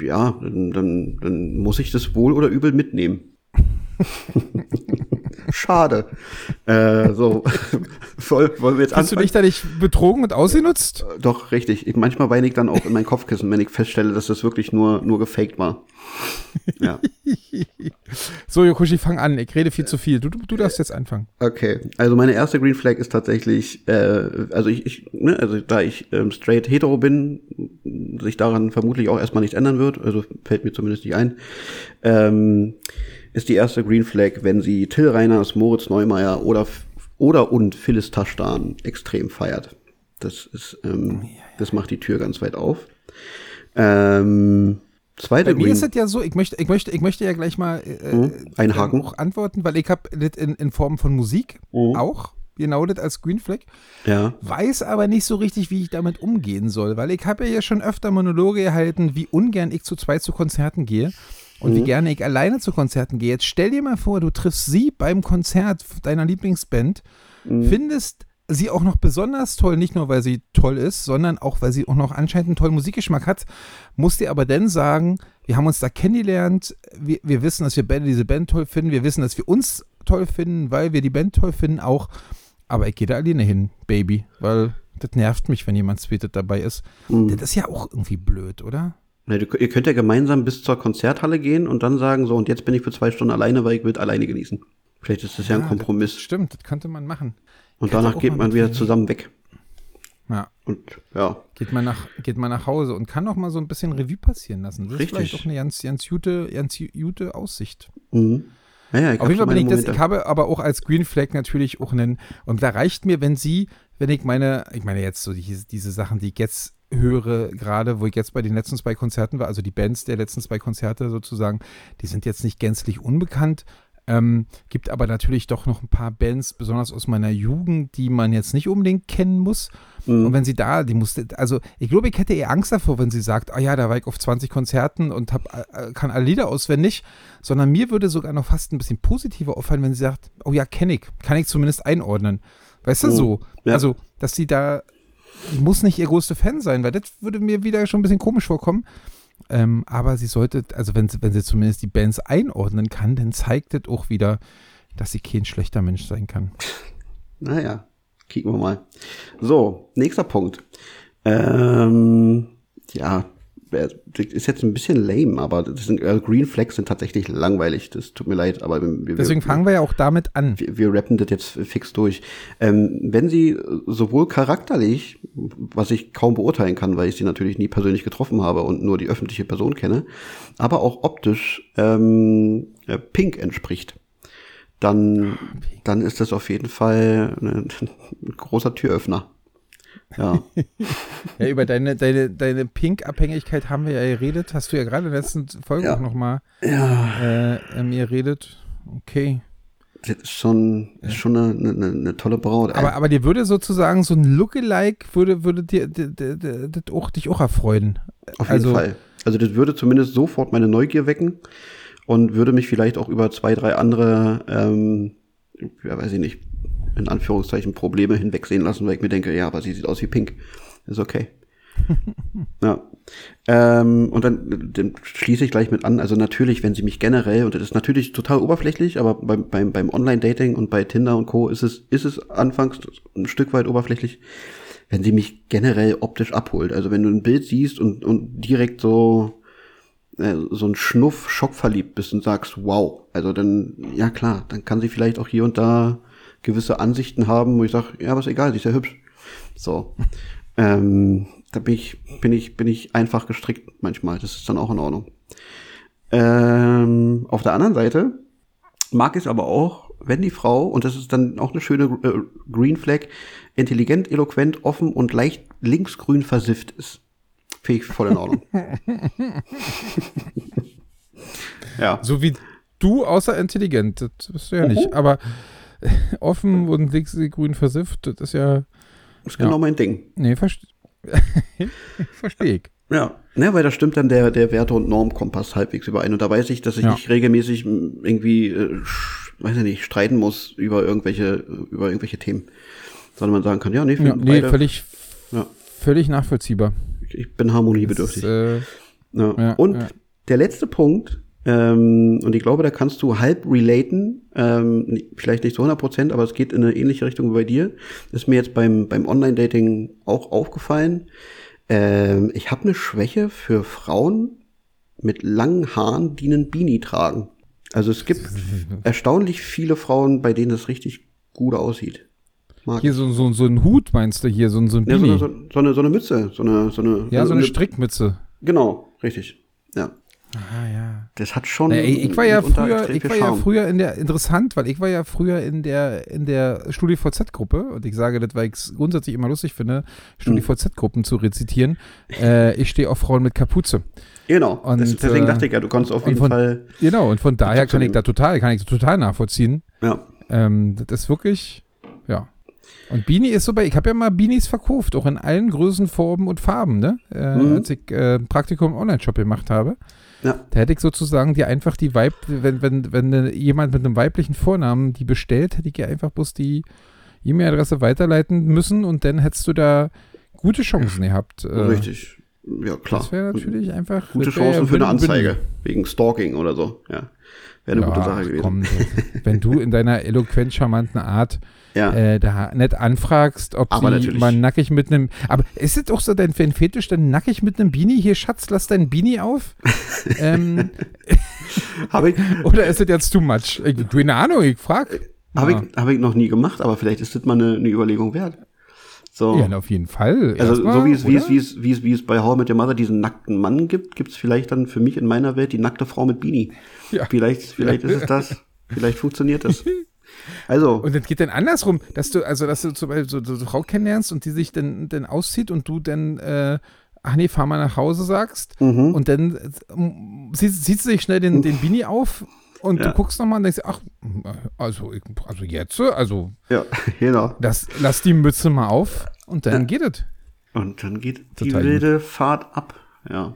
Ja, dann, dann, dann muss ich das wohl oder übel mitnehmen. [laughs] Schade. Äh, so, [laughs] wollen wir jetzt Hast du dich da nicht betrogen und ausgenutzt? Doch, richtig. Ich, manchmal weine ich dann auch in mein Kopfkissen, wenn ich feststelle, dass das wirklich nur, nur gefaked war. Ja. [laughs] So, Yokushi, fang an. Ich rede viel zu viel. Du, du, du darfst jetzt anfangen. Okay, also meine erste Green Flag ist tatsächlich, äh, also ich, ich ne, also da ich ähm, straight hetero bin, sich daran vermutlich auch erstmal nichts ändern wird, also fällt mir zumindest nicht ein, ähm, ist die erste Green Flag, wenn sie Till Reiners, Moritz Neumeier oder oder und Phyllis Taschdan extrem feiert. Das ist, ähm, das macht die Tür ganz weit auf. Ähm, zweite Bei mir Green ist es ja so, ich möchte, ich möchte, ich möchte ja gleich mal äh, Mhm. Einhaken. auch antworten, weil ich habe das in, in Form von Musik Mhm. auch, genau das als Green Flag, ja. weiß aber nicht so richtig, wie ich damit umgehen soll, weil ich habe ja schon öfter Monologe gehalten, wie ungern ich zu zweit zu Konzerten gehe und Mhm. wie gerne ich alleine zu Konzerten gehe. Jetzt stell dir mal vor, du triffst sie beim Konzert deiner Lieblingsband, Mhm. findest sie auch noch besonders toll, nicht nur weil sie toll ist, sondern auch weil sie auch noch anscheinend einen tollen Musikgeschmack hat, musst dir aber dann sagen, wir haben uns da kennengelernt, wir, wir wissen, dass wir beide diese Band toll finden, wir wissen, dass wir uns toll finden, weil wir die Band toll finden auch, aber ich gehe da alleine hin, Baby, weil das nervt mich, wenn jemand zwetet dabei ist. Mhm. Das ist ja auch irgendwie blöd, oder? Ihr könnt ja gemeinsam bis zur Konzerthalle gehen und dann sagen, so, und jetzt bin ich für zwei Stunden alleine, weil ich will alleine genießen. Vielleicht ist das ja, ein Ja, Kompromiss. Stimmt, das könnte man machen. Und Kannst danach geht man wieder zusammen weg. Ja. Und ja, Geht man, nach, geht man nach Hause und kann auch mal so ein bisschen Revue passieren lassen. Das ist Richtig. vielleicht auch eine ganz, ganz gute, ganz gute Aussicht. mhm. ja, ja ich Auf jeden Fall bin ich meine das, ich Momente. habe aber auch als Green Flag natürlich auch einen, und da reicht mir, wenn sie, wenn ich meine, ich meine jetzt so diese, diese Sachen, die ich jetzt höre, gerade wo ich jetzt bei den letzten zwei Konzerten war, also die Bands der letzten zwei Konzerte sozusagen, die sind jetzt nicht gänzlich unbekannt. Ähm, gibt aber natürlich doch noch ein paar Bands, besonders aus meiner Jugend, die man jetzt nicht unbedingt kennen muss. Mhm. Und wenn sie da, die musste, also ich glaube, ich hätte eher Angst davor, wenn sie sagt, ah ja, da war ich auf 20 Konzerten und hab, äh, kann alle Lieder auswendig, sondern mir würde sogar noch fast ein bisschen positiver auffallen, wenn sie sagt, oh ja, kenne ich, kann ich zumindest einordnen. Weißt du, Mhm. so. Ja. Also, dass sie da, die muss nicht ihr größter Fan sein, weil das würde mir wieder schon ein bisschen komisch vorkommen. Ähm, aber sie sollte, also wenn sie, wenn sie zumindest die Bands einordnen kann, dann zeigt das auch wieder, dass sie kein schlechter Mensch sein kann. Naja, kicken wir mal. So, nächster Punkt. Ähm, ja, ist jetzt ein bisschen lame, aber das sind, äh, Green Flags sind tatsächlich langweilig. Das tut mir leid, aber wir, Deswegen fangen wir ja auch damit an. wir, wir rappen das jetzt fix durch. Ähm, wenn sie sowohl charakterlich, was ich kaum beurteilen kann, weil ich sie natürlich nie persönlich getroffen habe und nur die öffentliche Person kenne, aber auch optisch ähm, äh, Pink entspricht, dann, dann ist das auf jeden Fall [laughs] ein großer Türöffner. Ja, [laughs] Ja, über deine, deine, deine Pink-Abhängigkeit haben wir ja geredet. Hast du ja gerade in der letzten Folge Ja. auch nochmal ja, äh, ähm, geredet. Okay. das ist schon, ist schon eine, eine, eine tolle Braut. Aber, aber dir würde sozusagen so ein Lookalike, würde, würde dir, dir, dir, dir, dir auch, dich auch erfreuen. Auf jeden Also- Fall. Also das würde zumindest sofort meine Neugier wecken und würde mich vielleicht auch über zwei, drei andere, ähm, ja weiß ich nicht, in Anführungszeichen Probleme hinwegsehen lassen, weil ich mir denke, ja, aber sie sieht aus wie Pink. Ist okay. [laughs] ja. Ähm, und dann, dann schließe ich gleich mit an. Also natürlich, wenn sie mich generell, und das ist natürlich total oberflächlich, aber beim, beim, beim Online-Dating und bei Tinder und Co. ist es, ist es anfangs ein Stück weit oberflächlich wenn sie mich generell optisch abholt. Also wenn du ein Bild siehst und, und direkt so äh, so ein Schnuff schockverliebt bist und sagst, wow, also dann, ja klar, dann kann sie vielleicht auch hier und da gewisse Ansichten haben, wo ich sage, ja, aber ist egal, sie ist ja hübsch. So. ähm, da bin ich, bin ich, bin ich einfach gestrickt manchmal. Das ist dann auch in Ordnung. Ähm, auf der anderen Seite mag ich es aber auch, wenn die Frau, und das ist dann auch eine schöne äh, Green Flag, intelligent, eloquent, offen und leicht linksgrün versifft ist. Finde ich voll in Ordnung. [laughs] Ja. So wie du, außer intelligent. Das bist du ja nicht. Mhm. Aber [laughs] offen und links grün versifft, das ist ja. Das ist genau Ja. mein Ding. Nee, verstehe [laughs] versteh ich. Ja, ne, weil da stimmt dann der, der Werte- und Normkompass halbwegs überein. Und da weiß ich, dass ich Ja. nicht regelmäßig m, irgendwie, äh, weiß ich nicht, streiten muss über irgendwelche, über irgendwelche Themen. Sondern man sagen kann, ja, nee, Ja, nee, beide- völlig, Ja. völlig nachvollziehbar. ich, bin harmoniebedürftig. Das, äh, ja. Und der letzte Punkt, ähm, und ich glaube, da kannst du halb relaten, ähm, vielleicht nicht zu 100 Prozent, aber es geht in eine ähnliche Richtung wie bei dir. Ist mir jetzt beim, beim Online-Dating auch aufgefallen. Ähm, ich habe eine Schwäche für Frauen mit langen Haaren, die einen Beanie tragen. Also es gibt [laughs] erstaunlich viele Frauen, bei denen das richtig gut aussieht. Mag hier so, so, so ein Hut meinst du hier, so, ein- so ein ja, so, Beanie. eine, so, so, eine, so eine Mütze, so eine, so eine, ja, so eine Strickmütze. Genau, richtig. Ja. Ah, ja. Das hat schon. Na, ey, ich war ja früher, ich war ja früher in der, interessant, weil ich war ja früher in der, in der StudiVZ-Gruppe und ich sage das, weil ich es grundsätzlich immer lustig finde, StudiVZ-Gruppen zu rezitieren. Äh, ich stehe auf Frauen mit Kapuze. Genau. Und, das, deswegen äh, dachte ich ja, du konntest auf jeden von- Fall. Genau, und von daher kann ich da total, kann ich total nachvollziehen. Ja. Ähm, das ist wirklich, ja. Und Beanie ist so bei, ich habe ja mal Beanies verkauft, auch in allen Größen, Formen und Farben, ne? Äh, Mhm. Als ich äh, ein Praktikum im Online-Shop gemacht habe. Ja. Da hätte ich sozusagen dir einfach die Weib, wenn, wenn, wenn jemand mit einem weiblichen Vornamen die bestellt, hätte ich ihr einfach bloß die E-Mail-Adresse weiterleiten müssen und dann hättest du da gute Chancen gehabt. Äh, Richtig. Ja, klar. Das wäre natürlich einfach. Gute Chancen für eine. Anzeige. Wegen Stalking oder so. Ja. Wäre eine ja, gute Sache gewesen. Komm, [laughs] wenn du in deiner eloquent charmanten Art Ja. äh, da nett anfragst, ob Aber sie natürlich. mal nackig mit einem. Aber ist es auch so dein Fetisch, dann nackig mit einem Beanie? Hier, Schatz, lass dein Beanie auf. [laughs] ähm, Habe ich, [laughs] oder ist es jetzt too much? Ich, keine Ahnung, ich frag. hab Ja. ich, hab ich noch nie gemacht, aber vielleicht ist das mal eine, eine Überlegung wert. So. Ja, auf jeden Fall. Also Erstmal, so wie es, wie es, wie es, wie es, wie es bei How I Met Your Mother diesen nackten Mann gibt, gibt es vielleicht dann für mich in meiner Welt die nackte Frau mit Beanie. Ja. Vielleicht, vielleicht [laughs] ist es das. Vielleicht funktioniert das. Also, Und das geht dann andersrum, dass du, also dass du zum Beispiel so, so eine Frau kennenlernst und die sich dann, dann auszieht und du dann, äh, ach nee, fahr mal nach Hause sagst mhm. und dann äh, zieht, zieht sie sich schnell den, den Beanie auf und Ja. du guckst nochmal und denkst, ach, also, also jetzt, also ja, [laughs] genau. das, lass die Mütze mal auf und dann Ja. geht es. Und dann geht die Total wilde Fahrt ab. Ja.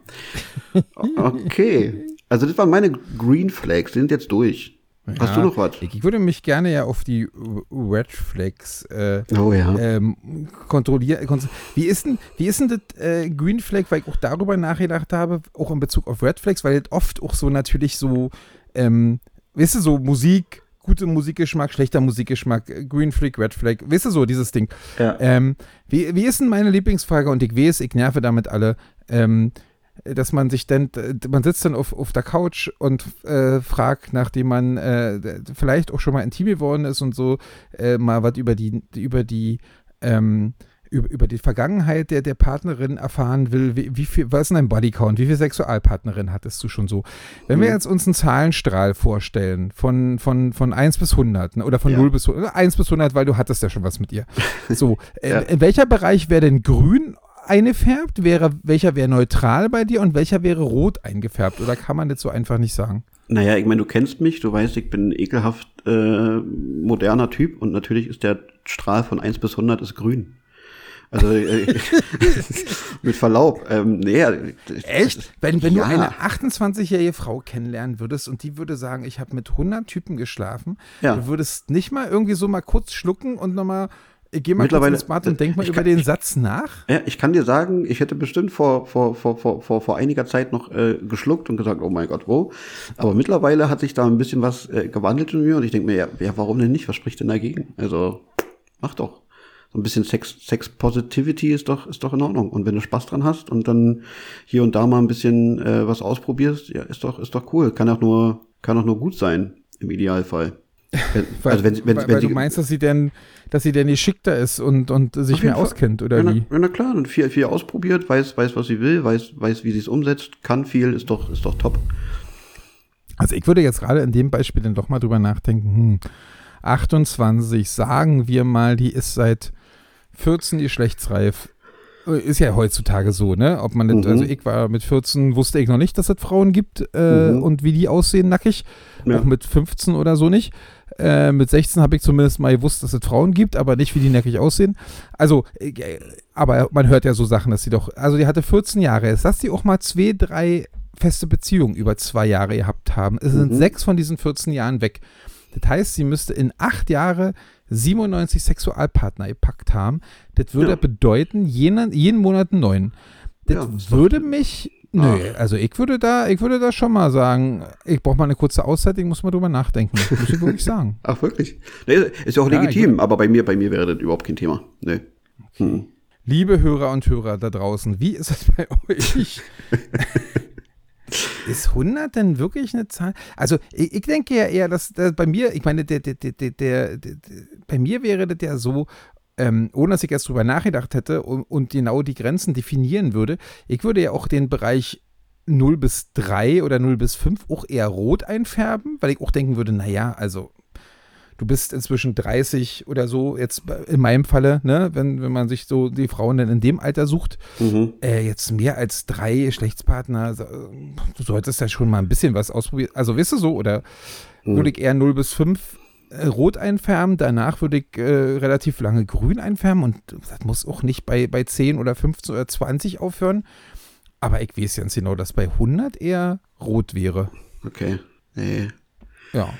[laughs] Okay. Also das waren meine Green Flags, die sind jetzt durch. Hast du noch was? Ich, ich würde mich gerne ja auf die Red Flags äh, Oh ja. ähm, kontrollieren. kon- Wie ist denn, wie ist denn das äh, Green Flag, weil ich auch darüber nachgedacht habe, auch in Bezug auf Red Flags, weil das oft auch so natürlich so, ähm, weißt du, so Musik, gute Musikgeschmack, schlechter Musikgeschmack, äh, Green Flag, Red Flag, weißt du so, dieses Ding. ja. Ähm, wie, wie ist denn meine Lieblingsfrage? Und ich weiß, ich nerve damit alle. Ähm, dass man sich dann, man sitzt dann auf, auf der Couch und äh, fragt, nachdem man äh, vielleicht auch schon mal intim geworden ist und so, äh, mal was über die, über die, ähm, über, über die Vergangenheit der, der Partnerin erfahren will, wie, wie viel, was ist denn dein Bodycount, wie viele Sexualpartnerinnen hattest du schon so? Wenn wir Mhm. jetzt uns einen Zahlenstrahl vorstellen, von, von, von 1 bis 100, ne, oder von Ja. 0 bis 100, 1 bis 100, weil du hattest ja schon was mit ihr. [laughs] So, Ja. äh, in welcher Bereich wäre denn grün eingefärbt? Wäre, welcher wäre neutral bei dir und welcher wäre rot eingefärbt? Oder kann man das so einfach nicht sagen? Naja, ich meine, du kennst mich, du weißt, ich bin ein ekelhaft äh, moderner Typ und natürlich ist der Strahl von 1 bis 100 ist grün. Also äh, [laughs] mit Verlaub. Ähm, nee, Echt? Wenn, wenn ja. du eine 28-jährige Frau kennenlernen würdest und die würde sagen, ich habe mit 100 Typen geschlafen, Ja. du würdest nicht mal irgendwie so mal kurz schlucken und nochmal, ich gehe mal Mittlerweile- ins Bad und denk mal über kann- den Satz nach. Ja, ich kann dir sagen, ich hätte bestimmt vor, vor, vor, vor, vor, vor einiger Zeit noch äh, geschluckt und gesagt, oh mein Gott, wo? Aber mittlerweile hat sich da ein bisschen was äh, gewandelt in mir und ich denke mir, ja, ja, warum denn nicht? Was spricht denn dagegen? Also, mach doch. So ein bisschen Sex, Sex Positivity ist doch, ist doch in Ordnung. Und wenn du Spaß dran hast und dann hier und da mal ein bisschen äh, was ausprobierst, ja, ist doch, ist doch cool. Kann auch nur, kann auch nur gut sein, im Idealfall. [laughs] Wenn, Weil, also wenn, wenn, weil, wenn weil sie, du meinst, dass sie denn, dass sie denn geschickter ist und, und sich mehr Fall. auskennt, oder ja, na, wie? ja, na klar, und viel, viel ausprobiert, weiß, weiß, was sie will, weiß, weiß, wie sie es umsetzt, kann viel, ist doch, ist doch top. Also ich würde jetzt gerade in dem Beispiel dann doch mal drüber nachdenken, hm, 28, sagen wir mal, die ist seit 14 geschlechtsreif. ist ja heutzutage so, ne? Ob man Mhm. also ich war mit 14, wusste ich noch nicht, dass es Frauen gibt äh, Mhm. und wie die aussehen nackig. Ja. Auch mit 15 oder so nicht. Äh, mit 16 habe ich zumindest mal gewusst, dass es Frauen gibt, aber nicht, wie die nackig aussehen. Also, äh, aber man hört ja so Sachen, dass sie doch, also die hatte 14 Jahre. Jetzt lass die auch mal zwei, drei feste Beziehungen über zwei Jahre gehabt haben. Es sind Mhm. sechs von diesen 14 Jahren weg. Das heißt, sie müsste in acht Jahre 97 Sexualpartner gepackt haben. Das würde Ja. bedeuten, jeden, jeden Monat einen neuen. Das Ja, ist würde mich. Nö, also ich würde da, ich würde da schon mal sagen, ich brauche mal eine kurze Auszeit, ich muss mal drüber nachdenken. Muss ich wirklich [laughs] sagen. Ach, wirklich? Nee, ist ja auch Ja, legitim, aber bei mir, bei mir wäre das überhaupt kein Thema. Nee. Hm. Liebe Hörer und Hörer da draußen, wie ist es bei euch? [laughs] ist 100 denn wirklich eine Zahl? Also ich, ich denke ja eher, dass, dass bei mir, ich meine, der, der, der, der, bei mir wäre das ja so, ähm, ohne dass ich erst drüber nachgedacht hätte und, und genau die Grenzen definieren würde, ich würde ja auch den Bereich 0 bis 3 oder 0 bis 5 auch eher rot einfärben, weil ich auch denken würde, naja, also du bist inzwischen 30 oder so, jetzt in meinem Falle, ne, wenn, wenn man sich so die Frauen dann in dem Alter sucht, Mhm. äh, jetzt mehr als drei Geschlechtspartner, du solltest ja schon mal ein bisschen was ausprobieren. Also, weißt du so, oder Mhm. würde ich eher 0 bis 5 äh, rot einfärben, danach würde ich äh, relativ lange grün einfärben und das muss auch nicht bei, bei 10 oder 15 oder 20 aufhören. Aber ich weiß ganz genau, dass bei 100 eher rot wäre. Okay. Nee. Ja.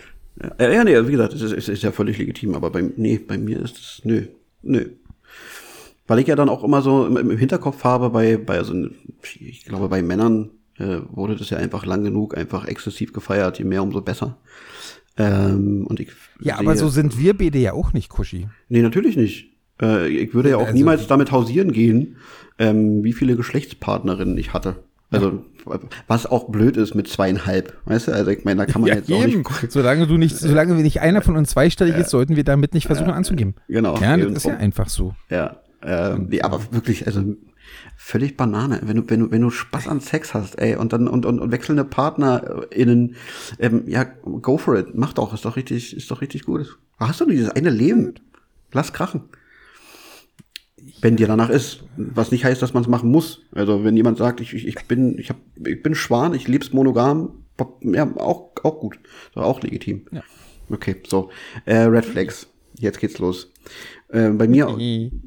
Ja, ja, nee, wie gesagt, es ist, ist ja völlig legitim, aber bei, nee, bei mir ist es, nö, nö. Weil ich ja dann auch immer so im, im Hinterkopf habe, bei, bei, also, ich glaube, bei Männern äh, wurde das ja einfach lang genug einfach exzessiv gefeiert, je mehr, umso besser. Ähm, und ich Ja, sehe- aber so sind wir beide ja auch nicht, Kuschi. Nee, natürlich nicht. Äh, ich würde ja auch Also- niemals damit hausieren gehen, ähm, wie viele Geschlechtspartnerinnen ich hatte. Also, was auch blöd ist mit zweieinhalb. Weißt du, also ich meine, da kann man jetzt auch eben. nicht. Solange du nicht, solange wir nicht einer von uns zweistellig ist, sollten wir damit nicht versuchen anzugeben. Genau. Ja, das ist ja einfach so. Ja, ähm, nee, aber wirklich, also völlig Banane. Wenn du, wenn du, wenn du Spaß an Sex hast, ey, und dann und, und, und wechselnde PartnerInnen, ähm, ja, go for it. Mach doch, ist doch richtig, ist doch richtig gut. Hast du dieses eine Leben? Lass krachen. Wenn dir danach ist, was nicht heißt, dass man es machen muss. Also wenn jemand sagt, ich, ich, ich bin, ich hab, ich bin Schwan, ich leb's monogam, ja, auch, auch gut. Auch legitim. Ja. Okay, so. Äh, Red Flags. Jetzt geht's los. Äh, bei mir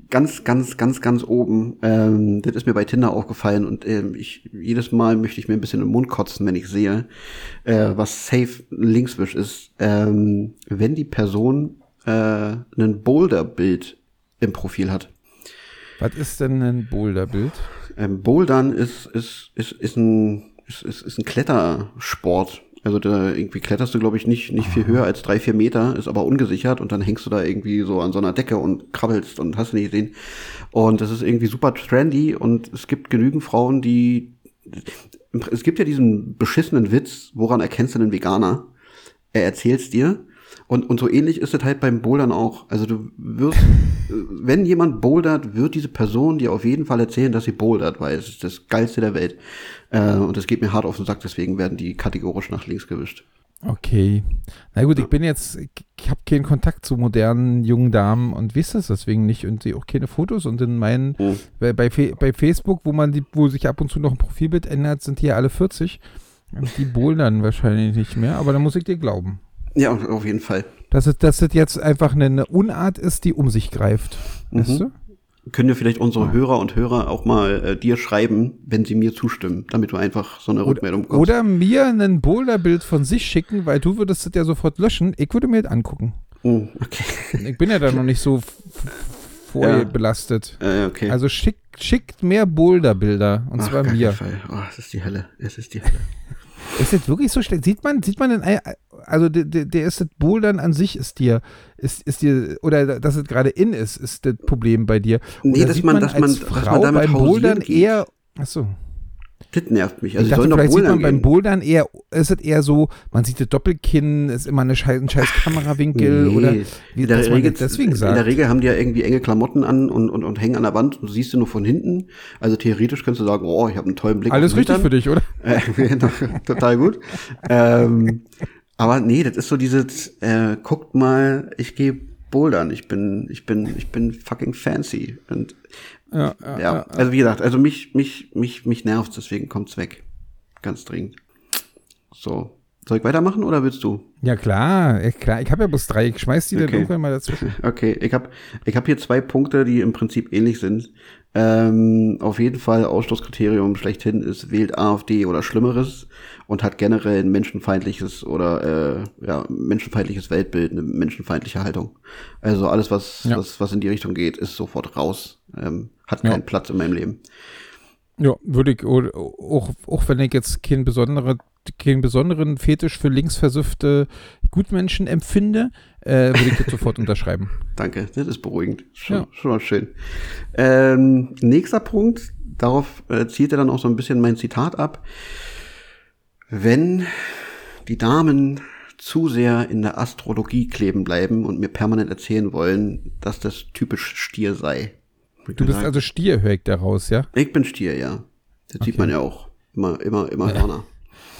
ganz, ganz, ganz, ganz oben. Ähm, das ist mir bei Tinder aufgefallen und ähm, ich jedes Mal möchte ich mir ein bisschen im Mund kotzen, wenn ich sehe, äh, was safe Linkswisch ist. Ähm, wenn die Person äh, ein Boulder-Bild im Profil hat. Was ist denn ein Boulderbild? Ähm, Bouldern ist, ist, ist, ist, ein, ist, ist, ist ein Klettersport. Also da irgendwie kletterst du, glaube ich, nicht, nicht viel höher als drei, vier Meter, ist aber ungesichert und dann hängst du da irgendwie so an so einer Decke und krabbelst und hast du nicht gesehen. Und das ist irgendwie super trendy und es gibt genügend Frauen, die. Es gibt ja diesen beschissenen Witz, woran erkennst du einen Veganer? Er erzählt's dir. Und, und so ähnlich ist es halt beim Bouldern auch. Also du wirst, [laughs] äh, wenn jemand bouldert, wird diese Person dir auf jeden Fall erzählen, dass sie bouldert, weil es ist das Geilste der Welt. Äh, und es geht mir hart auf den Sack, deswegen werden die kategorisch nach links gewischt. Okay. Na gut, ich bin jetzt, ich, habe keinen Kontakt zu modernen jungen Damen und weiß das deswegen nicht und sehe auch keine Fotos und in meinen, Hm. bei, bei, bei Facebook, wo man die, wo sich ab und zu noch ein Profilbild ändert, sind die ja alle 40. Und die bouldern wahrscheinlich nicht mehr, aber da muss ich dir glauben. Ja, auf jeden Fall. Dass es, dass es jetzt einfach eine, Unart ist, die um sich greift. Weißt Mhm. du? Können wir vielleicht unsere Hörer und Hörer auch mal äh, dir schreiben, wenn sie mir zustimmen, damit du einfach so eine Rückmeldung bekommst. oder mir ein Boulderbild von sich schicken, weil du würdest es ja sofort löschen. Ich würde mir das angucken. Hm, okay. [laughs] Ich bin ja da noch nicht so f- vorbelastet. Äh, okay. Also schickt, schickt mehr Boulderbilder. Und Ach, zwar mir. keinen Fall. Oh, es ist die Hölle. Es ist die Hölle. [laughs] Ist das wirklich so schlecht? Sieht man, sieht man denn, also der, der, der ist das Bouldern an sich ist dir, ist, ist dir, oder dass es gerade in ist, ist das Problem bei dir. Nee, Oder dass sieht man- dass man- dass man damit beim Bouldern eher, achso. Das nervt mich. Also ich dachte, vielleicht sieht man bouldern beim gehen. Bouldern eher, ist es eher so, man sieht das Doppelkinn, ist immer eine scheiß, ein scheiß Kamerawinkel Nee. oder wie in man Regel, das deswegen in sagt. der Regel haben die ja irgendwie enge Klamotten an und, und, und hängen an der Wand und du siehst du nur von hinten. Also theoretisch könntest du sagen, oh, ich habe einen tollen Blick Alles richtig für dich, oder? Äh, [laughs] genau, total gut. ähm, aber nee, das ist so dieses, äh, guckt mal, ich gehe bouldern, ich bin, ich bin, ich bin fucking fancy. Und Ja, Ja, ja, also wie gesagt, also mich, mich, mich, mich nervt, deswegen kommt's weg. Ganz dringend. So. Soll ich weitermachen oder willst du? Ja, klar, ja, klar. Ich habe ja bloß drei. Ich schmeiß die dann Okay. irgendwann mal dazwischen. [laughs] Okay, ich habe ich hab hier zwei Punkte, die im Prinzip ähnlich sind. Ähm, auf jeden Fall Ausschlusskriterium schlechthin ist, wählt AfD oder Schlimmeres und hat generell ein menschenfeindliches oder äh, ja, menschenfeindliches Weltbild, eine menschenfeindliche Haltung. Also alles, was, Ja. was, was in die Richtung geht, ist sofort raus. Ähm, hat Ja. keinen Platz in meinem Leben. Ja, würde ich, auch, auch wenn ich jetzt keinen besonderen, keinen besonderen Fetisch für linksversüffte Gutmenschen empfinde, äh, würde ich das sofort unterschreiben. [laughs] Danke, das ist beruhigend. Schon, Ja. schon mal schön. Ähm, nächster Punkt, darauf äh, zielt er dann auch so ein bisschen mein Zitat ab. Wenn die Damen zu sehr in der Astrologie kleben bleiben und mir permanent erzählen wollen, dass das typisch Stier sei. Du bist also Stier, höre ich daraus, ja? Ich bin Stier, ja. Das sieht Okay. man ja auch. Immer, immer, immer Hörner.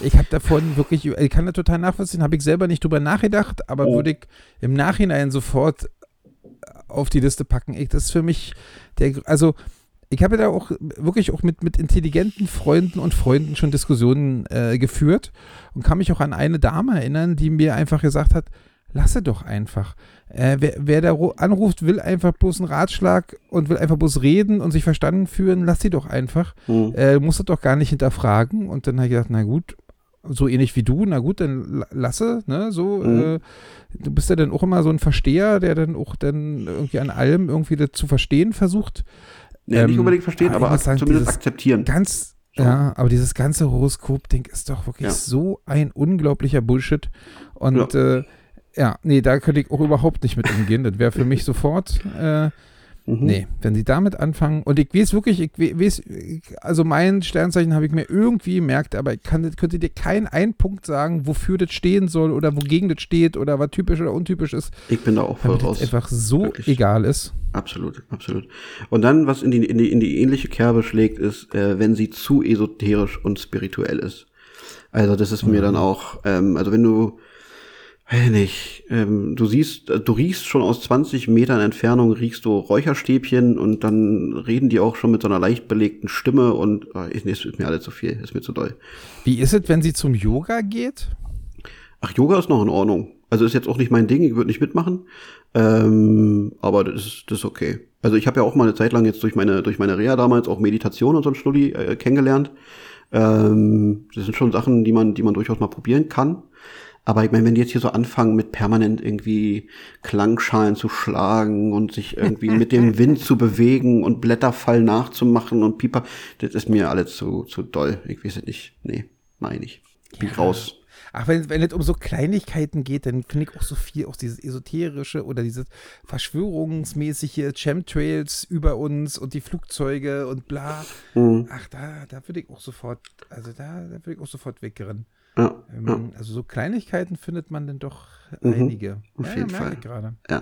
Ich habe davon wirklich, ich kann das total nachvollziehen, habe ich selber nicht drüber nachgedacht, aber würde ich im Nachhinein sofort auf die Liste packen. Ich, das ist für mich der, also ich habe da auch wirklich auch mit, mit intelligenten Freunden und Freunden schon Diskussionen äh, geführt und kann mich auch an eine Dame erinnern, die mir einfach gesagt hat, lasse doch einfach. Äh, wer, wer da ru- anruft, will einfach bloß einen Ratschlag und will einfach bloß reden und sich verstanden fühlen, lass sie doch einfach. Hm. Äh, musst du doch gar nicht hinterfragen. Und dann habe ich gedacht, na gut, so ähnlich wie du, na gut, dann la- lasse, ne, so, Mhm. äh, du bist ja dann auch immer so ein Versteher, der dann auch dann irgendwie an allem irgendwie das zu verstehen versucht. Ja, nicht Ähm, unbedingt verstehen, aber aber sagen, zumindest akzeptieren. Ganz, So. ja, aber dieses ganze Horoskop-Ding ist doch wirklich Ja. so ein unglaublicher Bullshit. Und ja. Äh, ja, nee, da könnte ich auch überhaupt nicht mit umgehen. Das wäre für mich sofort, äh, Mhm. Nee, wenn sie damit anfangen, und ich weiß wirklich, ich we- weiß, also mein Sternzeichen habe ich mir irgendwie gemerkt, aber ich kann, könnte dir keinen einen Punkt sagen, wofür das stehen soll oder wogegen das steht oder was typisch oder untypisch ist, Ich bin da auch voll mir raus. einfach so Wirklich. egal ist. Absolut, absolut. Und dann, was in die, in die, in die ähnliche Kerbe schlägt, ist, äh, wenn sie zu esoterisch und spirituell ist. Also das ist mir Mhm. dann auch, ähm, also wenn du, nicht, ähm, du siehst, äh, du riechst schon aus 20 Metern Entfernung, riechst du Räucherstäbchen und dann reden die auch schon mit so einer leicht belegten Stimme und ist, nee, ist mir alles zu viel, ist mir zu doll. Wie ist es, wenn sie zum Yoga geht? Ach, Yoga ist noch in Ordnung. Also ist jetzt auch nicht mein Ding, ich würde nicht mitmachen. Ähm, aber das ist, das ist okay. Also ich habe ja auch mal eine Zeit lang jetzt durch meine, durch meine Reha damals auch Meditation und so ein Schnulli äh, kennengelernt. Ähm, das sind schon Sachen, die man, die man durchaus mal probieren kann. Aber ich meine, wenn die jetzt hier so anfangen, mit permanent irgendwie Klangschalen zu schlagen und sich irgendwie mit dem [laughs] Wind zu bewegen und Blätterfall nachzumachen und Pieper, das ist mir alles zu, zu doll. Ich weiß es nicht. Nee, meine ich. Bin ich raus. Ach, wenn, wenn es um so Kleinigkeiten geht, dann finde ich auch so viel, auch dieses esoterische oder dieses verschwörungsmäßige Chemtrails über uns und die Flugzeuge und bla. Mhm. Ach, da, da würde ich auch sofort, also da, da würde ich auch sofort wegrennen. Ja, Ähm, ja. Also so Kleinigkeiten findet man dann doch Mhm, einige. auf ja, jeden Fall. gerade. Ja.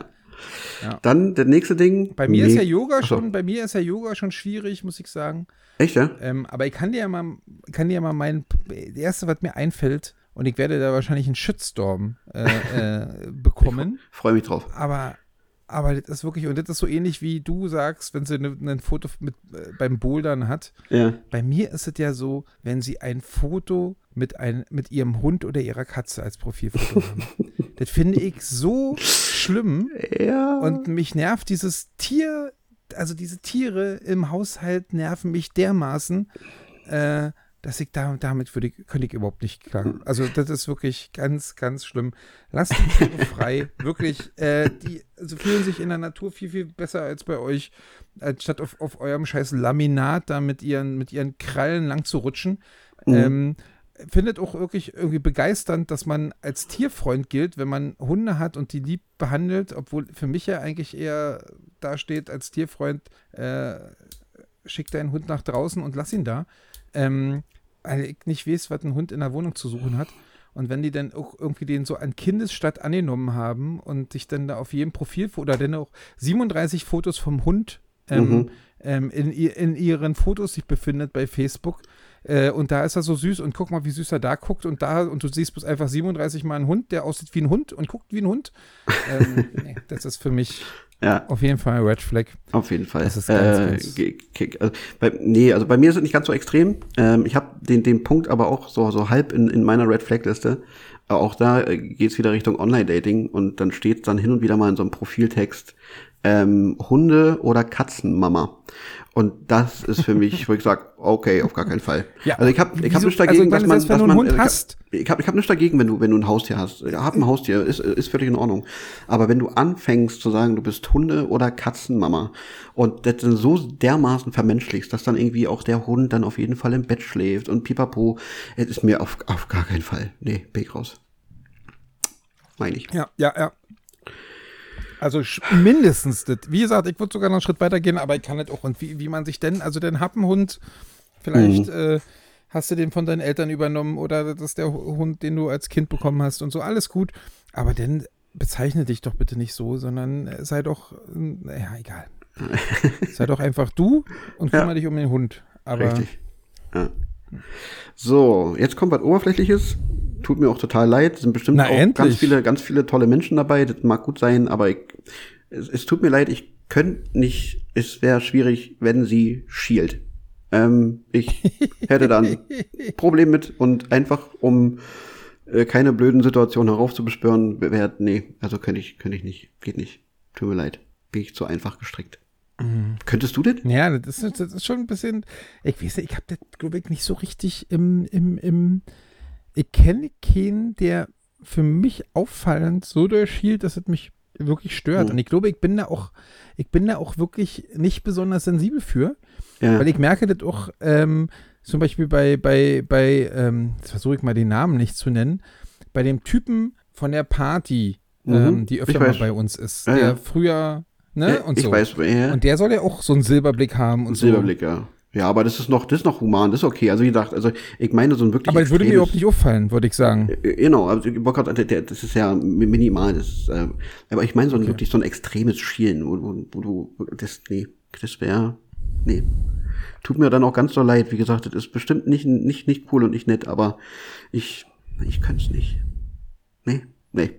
Ja. Dann der nächste Ding. Bei mir ist ja Yoga so. schon, bei mir ist ja Yoga schon schwierig, muss ich sagen. Echt, ja? Ähm, aber ich kann dir ja mal, kann dir ja mal mein, das erste, was mir einfällt, und ich werde da wahrscheinlich einen Shitstorm äh, äh, [laughs] bekommen. Freue mich drauf. Aber, aber das ist wirklich, und das ist so ähnlich wie du sagst, wenn sie ne- ein Foto mit, äh, beim Bouldern hat. Ja. Bei mir ist es ja so, wenn sie ein Foto mit, ein, mit ihrem Hund oder ihrer Katze als Profilfoto haben. [laughs] das finde ich so schlimm. Ja. Und mich nervt dieses Tier, also diese Tiere im Haushalt nerven mich dermaßen, äh, dass ich da, damit würde ich, könnte ich überhaupt nicht klar. Also das ist wirklich ganz, ganz schlimm. Lasst die Tiere [laughs] frei. Wirklich, äh, die also fühlen sich in der Natur viel, viel besser als bei euch, als statt auf, auf eurem scheiß Laminat da mit ihren, mit ihren Krallen lang zu rutschen. Mhm. Ähm, findet auch wirklich irgendwie begeisternd, dass man als Tierfreund gilt, wenn man Hunde hat und die lieb behandelt, obwohl für mich ja eigentlich eher dasteht als Tierfreund, äh, schick deinen Hund nach draußen und lass ihn da. Ähm, weil ich nicht weiß, was ein Hund in der Wohnung zu suchen hat. Und wenn die dann auch irgendwie den so an Kindesstadt angenommen haben und sich dann da auf jedem Profil oder dann auch 37 Fotos vom Hund ähm, Mhm. ähm, in, in ihren Fotos sich befindet bei Facebook, Äh, und da ist er so süß und guck mal, wie süß er da guckt und da und du siehst bloß einfach 37 Mal einen Hund, der aussieht wie ein Hund und guckt wie ein Hund. ähm, [laughs] nee, das ist für mich Ja, auf jeden Fall Red Flag. auf jeden Fall. Das ist ganz, äh, ganz- also bei, nee, also bei mir ist es nicht ganz so extrem. Ähm, ich habe den, den Punkt aber auch so, so halb in, in meiner Red Flag-Liste. Äh, Auch da äh, geht's wieder Richtung Online-Dating und dann steht dann hin und wieder mal in so einem Profiltext ähm, Hunde- oder Katzenmama. Und das ist für mich, wo ich sage, okay, auf gar keinen Fall. Ja, also ich habe ich hab nichts dagegen, also ich meine, dass man, dass man, Hund äh, hast. ich habe ich hab nichts dagegen, wenn du, wenn du ein Haustier hast. Hab ein Haustier, ist, ist völlig in Ordnung. Aber wenn du anfängst zu sagen, du bist Hunde- oder Katzenmama und das dann so dermaßen vermenschlichst, dass dann irgendwie auch der Hund dann auf jeden Fall im Bett schläft und pipapo, es ist mir auf, auf gar keinen Fall. Nee, bin ich raus. Meine ich. Ja, ja, ja. Also mindestens das. Wie gesagt, ich würde sogar noch einen Schritt weiter gehen, aber ich kann nicht auch. Und wie, wie man sich denn, also den Happenhund, vielleicht Mhm. äh, hast du den von deinen Eltern übernommen oder das ist der Hund, den du als Kind bekommen hast und so, alles gut. Aber dann bezeichne dich doch bitte nicht so, sondern äh, sei doch, naja, egal. [laughs] sei doch einfach du und Ja. kümmere dich um den Hund. Aber Richtig. Ja. So, jetzt kommt was Oberflächliches. Tut mir auch total leid. Es sind bestimmt Na, auch endlich. ganz viele, ganz viele tolle Menschen dabei. Das mag gut sein, aber ich, es, es tut mir leid, ich könnte nicht, es wäre schwierig, wenn sie schielt. Ähm, ich hätte da ein [laughs] Problem mit und einfach, um äh, keine blöden Situationen heraufzubeschwören, wäre, nee, also könnte ich, könnte ich nicht. Geht nicht. Tut mir leid. Bin ich zu einfach gestrickt. Mhm. Könntest du das? Ja, das ist, das ist schon ein bisschen. Ich weiß nicht, ich habe das, glaube ich, nicht so richtig im. im, im ich kenne keinen, der für mich auffallend so durchhielt, dass es mich wirklich stört. Hm. Und ich glaube, ich bin da auch, ich bin da auch wirklich nicht besonders sensibel für, Ja. weil ich merke das auch ähm, zum Beispiel bei, bei, bei, ähm, jetzt versuche ich mal den Namen nicht zu nennen, bei dem Typen von der Party, Mhm, ähm, die öfter mal bei uns ist, Ja, der ja. früher, ne, Ja, und ich so. weiß, ja. Und der soll ja auch so einen Silberblick haben und so. Silberblick, ja. Ja, aber das ist noch, das ist noch human, das ist okay. Also wie gesagt, also ich meine so ein wirklich. Aber es würde mir überhaupt nicht auffallen, würde ich sagen. Äh, Genau, also der- das ist ja mi- minimal, das ist, äh, aber ich meine so ein wirklich so ein extremes Schielen, wo, wo, wo du das, nee, das wäre, nee. Tut mir dann auch ganz so leid, wie gesagt, das ist bestimmt nicht, nicht, nicht cool und nicht nett, aber ich, ich könnte es nicht. Nee, nee.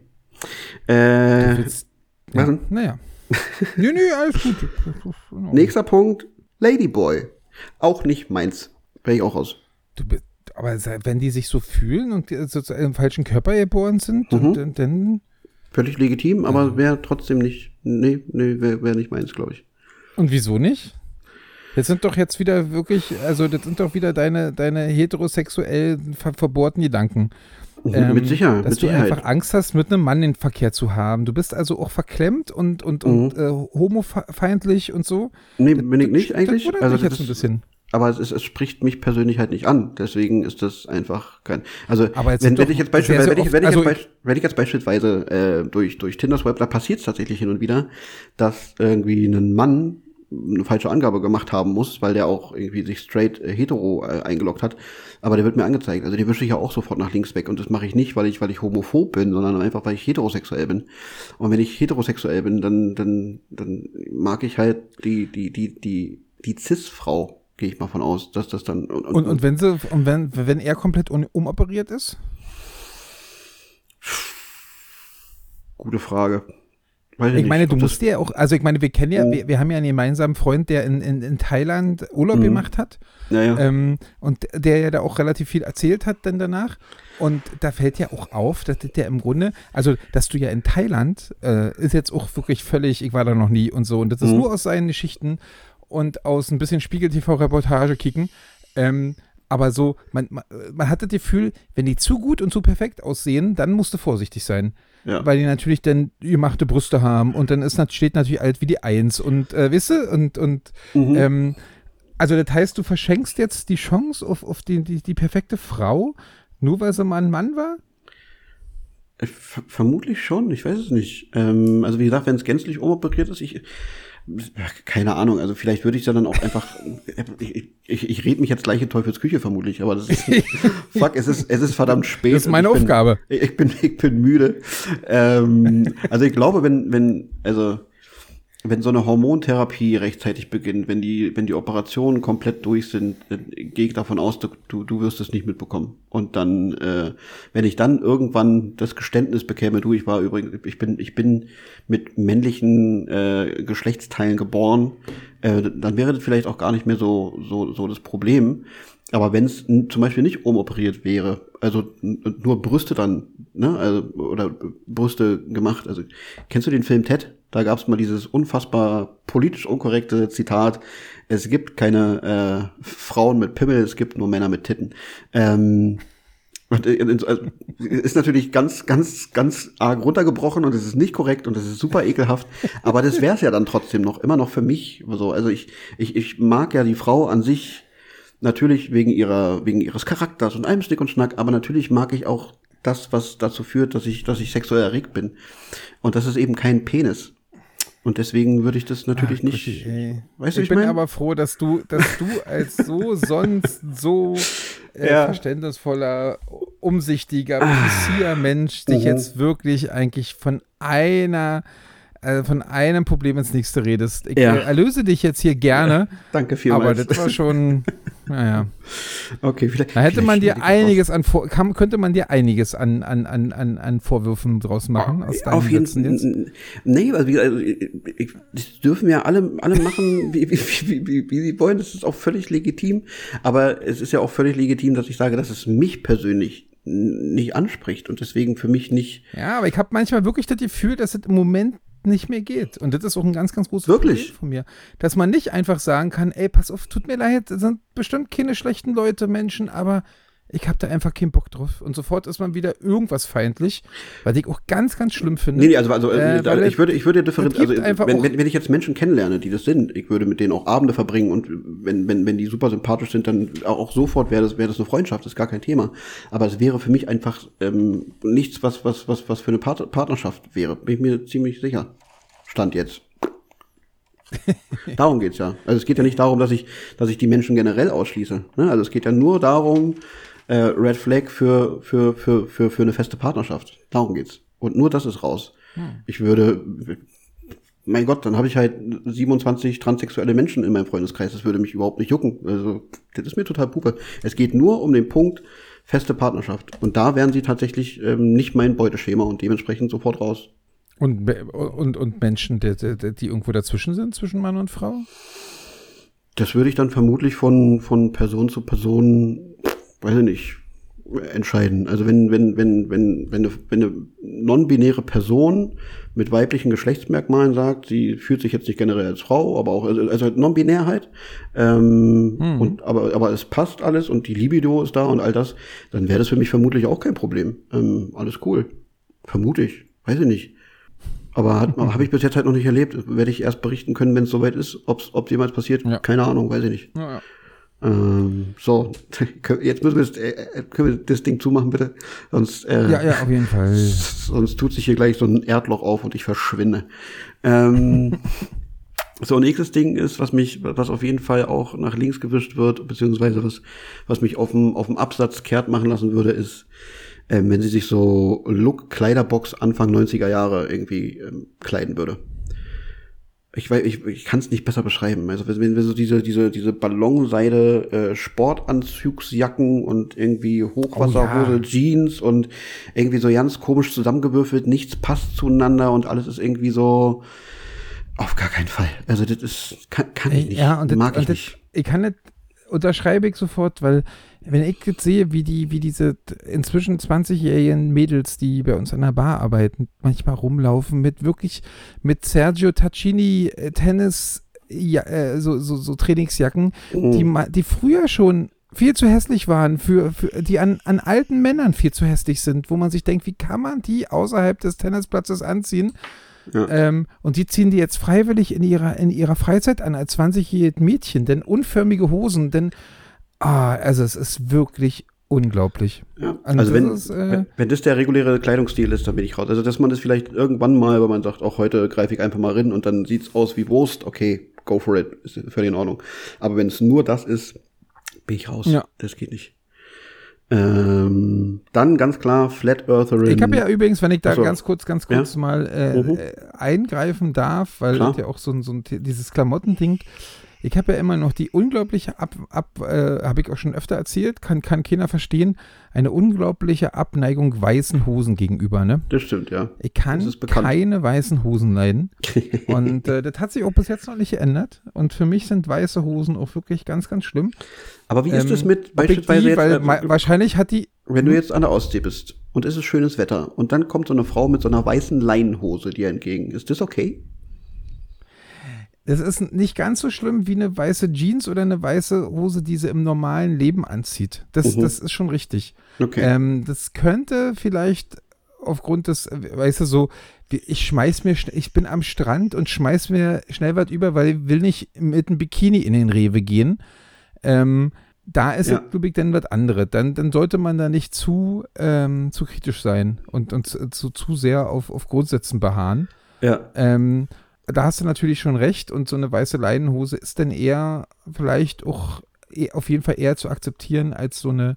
Äh, was ja, denn? naja. Nee, nee, alles gut. nächster Punkt, Ladyboy. Auch nicht meins. Wäre ich auch raus. Du, bist- aber wenn die sich so fühlen und sozusagen im falschen Körper geboren sind, Mhm. dann- dann. Völlig legitim, aber wäre trotzdem nicht, nee, nee, wäre wär nicht meins, glaube ich. Und wieso nicht? Das sind doch jetzt wieder wirklich, also das sind doch wieder deine, deine heterosexuellen ver verbohrten Gedanken. Ähm, mit Sicherheit, Dass mit du Sicherheit. einfach Angst hast, mit einem Mann den Verkehr zu haben. Du bist also auch verklemmt und, und, und Mhm. äh, homofeindlich und so. Nee, bin ich nicht Das eigentlich. wundert Also mich jetzt das ein bisschen. Aber es, ist, es spricht mich persönlich halt nicht an. Deswegen ist das einfach kein. Also wenn, ich jetzt sehr, beispielsweise, wenn ich, wenn, ich also jetzt, wenn ich jetzt beispielsweise äh, durch durch Tinder Swipe, da passiert es tatsächlich hin und wieder, dass irgendwie ein Mann eine falsche Angabe gemacht haben muss, weil der auch irgendwie sich straight äh, hetero äh, eingeloggt hat. Aber der wird mir angezeigt. Also die wische ich ja auch sofort nach links weg. Und das mache ich nicht, weil ich, weil ich homophob bin, sondern einfach, weil ich heterosexuell bin. Und wenn ich heterosexuell bin, dann, dann, dann mag ich halt die, die, die, die, die Cis-Frau, gehe ich mal von aus, dass das dann. Und, Und, und wenn sie, und wenn, wenn er komplett un, umoperiert ist? gute Frage. Weiß Ich meine, nicht, du musst ja auch, also ich meine, wir kennen ja, Mhm. wir, wir haben ja einen gemeinsamen Freund, der in, in, in Thailand Urlaub Mhm. gemacht hat. Ja, ja. Ähm, und der ja da auch relativ viel erzählt hat dann danach. Und da fällt ja auch auf, dass das ja im Grunde, also dass du ja in Thailand, äh, ist jetzt auch wirklich völlig, ich war da noch nie und so. Und das ist Mhm. nur aus seinen Geschichten und aus ein bisschen Spiegel-TV-Reportage kicken. Ähm, aber so, man, man, man hat das Gefühl, wenn die zu gut und zu perfekt aussehen, dann musst du vorsichtig sein. Ja. Weil die natürlich dann gemachte Brüste haben und dann ist, steht natürlich alt wie die Eins und äh, weißt du, und, und Mhm. ähm, also das heißt, du verschenkst jetzt die Chance auf, auf die, die, die perfekte Frau, nur weil sie mal ein Mann war? Äh, ver- vermutlich schon, ich weiß es nicht. Ähm, also wie gesagt, wenn es gänzlich umoperiert ist, ich keine Ahnung, also vielleicht würde ich dann auch einfach ich, [laughs] ich, ich rede mich jetzt gleich in Teufels Küche vermutlich, aber das ist [laughs] fuck, es ist es ist verdammt spät. Das ist meine ich bin, Aufgabe. Ich bin ich bin müde. ähm, also ich glaube, wenn wenn also wenn so eine Hormontherapie rechtzeitig beginnt, wenn die, wenn die Operationen komplett durch sind, äh, gehe ich davon aus, du, du wirst es nicht mitbekommen. Und dann, äh, wenn ich dann irgendwann das Geständnis bekäme, du, ich war übrigens, ich bin, ich bin mit männlichen äh, Geschlechtsteilen geboren, äh, dann wäre das vielleicht auch gar nicht mehr so, so, so das Problem. Aber wenn es zum Beispiel nicht umoperiert wäre, also nur Brüste dann, ne, also, oder Brüste gemacht, also kennst du den Film Ted? Da gab es mal dieses unfassbar politisch unkorrekte Zitat, es gibt keine äh, Frauen mit Pimmel, es gibt nur Männer mit Titten. Ähm, äh, also, ist natürlich ganz, ganz, ganz arg runtergebrochen und es ist nicht korrekt und es ist super ekelhaft. Aber das wäre es ja dann trotzdem noch, immer noch für mich so. Also ich, ich, ich mag ja die Frau an sich Natürlich wegen ihrer, wegen ihres Charakters und allem Stick und Schnack, aber natürlich mag ich auch das, was dazu führt, dass ich, dass ich sexuell erregt bin. Und das ist eben kein Penis. Und deswegen würde ich das natürlich Ach, nicht. Weißt du, ich, ich bin mein? aber froh, dass du, dass du als so sonst so äh, Ja. verständnisvoller, umsichtiger, präziser Mensch dich Mhm. jetzt wirklich eigentlich von einer äh, von einem Problem ins nächste redest. Ich Ja. äh, erlöse dich jetzt hier gerne, Danke aber vielmals. das war schon, [laughs] naja. okay, vielleicht. Da hätte vielleicht man dir einiges an, Vor kann, könnte man dir einiges an, an, an, an, an Vorwürfen draus machen aus deinen Auf jeden. Fall. Nee, also, wie, also ich, ich, das dürfen ja alle, alle machen, wie, wie, wie, wie, wie sie wollen. Das ist auch völlig legitim. Aber es ist ja auch völlig legitim, dass ich sage, dass es mich persönlich nicht anspricht und deswegen für mich nicht. Ja, aber ich habe manchmal wirklich das Gefühl, dass es im Moment nicht mehr geht. Und das ist auch ein ganz, ganz großes Wirklich? Problem von mir. Dass man nicht einfach sagen kann, ey, pass auf, tut mir leid, das sind bestimmt keine schlechten Leute, Menschen, aber ich habe da einfach keinen Bock drauf. Und sofort ist man wieder irgendwas feindlich, was ich auch ganz, ganz schlimm finde. Nee, nee, also, also Äh, da, weil ich würde, ich würde differenzieren, also wenn, wenn, wenn ich jetzt Menschen kennenlerne, die das sind, ich würde mit denen auch Abende verbringen und wenn, wenn, wenn die super sympathisch sind, dann auch sofort wäre das, wäre das eine Freundschaft, das ist gar kein Thema. Aber es wäre für mich einfach ähm, nichts, was, was, was, was für eine Part Partnerschaft wäre. Bin ich mir ziemlich sicher. Stand jetzt. [laughs] darum geht's ja. Also es geht ja nicht darum, dass ich, dass ich die Menschen generell ausschließe. Ne? Also es geht ja nur darum, äh, Red Flag für, für, für, für, für eine feste Partnerschaft. Darum geht's. Und nur das ist raus. Ich würde, mein Gott, dann habe ich halt 27 transsexuelle Menschen in meinem Freundeskreis. Das würde mich überhaupt nicht jucken. Also, das ist mir total Puppe. Es geht nur um den Punkt feste Partnerschaft. Und da wären sie tatsächlich ähm, nicht mein Beuteschema und dementsprechend sofort raus. Und, und, und Menschen, die, die, die irgendwo dazwischen sind, zwischen Mann und Frau? Das würde ich dann vermutlich von, von Person zu Person, weiß ich nicht, entscheiden. Also wenn, wenn, wenn, wenn, wenn eine, wenn eine non-binäre Person mit weiblichen Geschlechtsmerkmalen sagt, sie fühlt sich jetzt nicht generell als Frau, aber auch, also, also Non-Binärheit, ähm, und, aber, aber es passt alles und die Libido ist da und all das, dann wäre das für mich vermutlich auch kein Problem. Ähm, alles cool. Vermute ich. Weiß ich nicht. Aber [laughs] habe ich bis jetzt halt noch nicht erlebt. Werde ich erst berichten können, wenn es soweit ist. Ob's, ob jemals passiert, Ja. keine Ahnung, weiß ich nicht. Ja, ja. Ähm, so, [laughs] jetzt müssen wir das, äh, können wir das Ding zumachen, bitte. Sonst, äh, ja, ja, auf jeden Fall. [laughs] sonst tut sich hier gleich so ein Erdloch auf und ich verschwinde. Ähm, [laughs] so, nächstes Ding ist, was mich, was auf jeden Fall auch nach links gewischt wird, beziehungsweise was, was mich auf dem, auf dem Absatz kehrt machen lassen würde, ist, ähm, wenn sie sich so Look Kleiderbox Anfang 90er Jahre irgendwie ähm, kleiden würde. Ich weiß, ich, ich kann es nicht besser beschreiben. Also wenn wir so diese diese diese Ballonseide äh, Sportanzugsjacken und irgendwie Hochwasserhose, Oh ja. Jeans und irgendwie so ganz komisch zusammengewürfelt, nichts passt zueinander und alles ist irgendwie so auf gar keinen Fall. Also das ist kann, kann ich nicht, ja, und das, mag ich und das, nicht. ich kann nicht, unterschreibe ich sofort, weil wenn ich jetzt sehe, wie die, wie diese inzwischen 20-jährigen Mädels, die bei uns an der Bar arbeiten, manchmal rumlaufen mit wirklich, mit Sergio Tacchini äh, Tennis, ja, äh, so, so, so Trainingsjacken, Mhm. die, die früher schon viel zu hässlich waren, für, für die an, an alten Männern viel zu hässlich sind, wo man sich denkt, wie kann man die außerhalb des Tennisplatzes anziehen? Ja. Ähm, und die ziehen die jetzt freiwillig in ihrer, in ihrer Freizeit an als 20-jähriges Mädchen, denn unförmige Hosen, denn, ah, also es ist wirklich unglaublich. Ja. Also das wenn, ist, äh, wenn- wenn das der reguläre Kleidungsstil ist, dann bin ich raus. Also dass man das vielleicht irgendwann mal, wenn man sagt, auch heute greife ich einfach mal rein und dann sieht's aus wie Wurst, okay, go for it, ist völlig in Ordnung. Aber wenn es nur das ist, bin ich raus. Ja. Das geht nicht. Ähm, dann ganz klar Flat Eartherin. Ich habe ja übrigens, wenn ich da so. ganz kurz, ganz kurz Ja. mal äh, Mhm. äh, eingreifen darf, weil Klar. das ja auch so, ein- so ein, dieses Klamottending. Ich habe ja immer noch die unglaubliche Ab, ab äh, habe ich auch schon öfter erzählt, kann, kann keiner verstehen, eine unglaubliche Abneigung weißen Hosen gegenüber, ne? Das stimmt, ja. Ich kann keine weißen Hosen leiden. [laughs] Und äh, das hat sich auch bis jetzt noch nicht geändert. Und für mich sind weiße Hosen auch wirklich ganz, ganz schlimm. Aber wie ist Ähm, es mit ob ich beispielsweise die, jetzt, weil äh, wahrscheinlich hat die, wenn du jetzt an der Ostsee bist und es ist schönes Wetter und dann kommt so eine Frau mit so einer weißen Leinenhose dir entgegen. Ist das okay? Das ist nicht ganz so schlimm wie eine weiße Jeans oder eine weiße Hose, die sie im normalen Leben anzieht. Das, Mhm. das ist schon richtig. Okay. Ähm, das könnte vielleicht aufgrund des, weißt du, so, ich schmeiß mir, ich bin am Strand und schmeiß mir schnell was über, weil ich will nicht mit einem Bikini in den Rewe gehen. Ähm, da ist Ja. es, glaube ich, dann was anderes. Dann, dann sollte man da nicht zu, ähm, zu kritisch sein und, und zu, zu, sehr auf, auf Grundsätzen beharren. ja. Ähm, da hast du natürlich schon recht und so eine weiße Leinenhose ist dann eher vielleicht auch eh- auf jeden Fall eher zu akzeptieren als so eine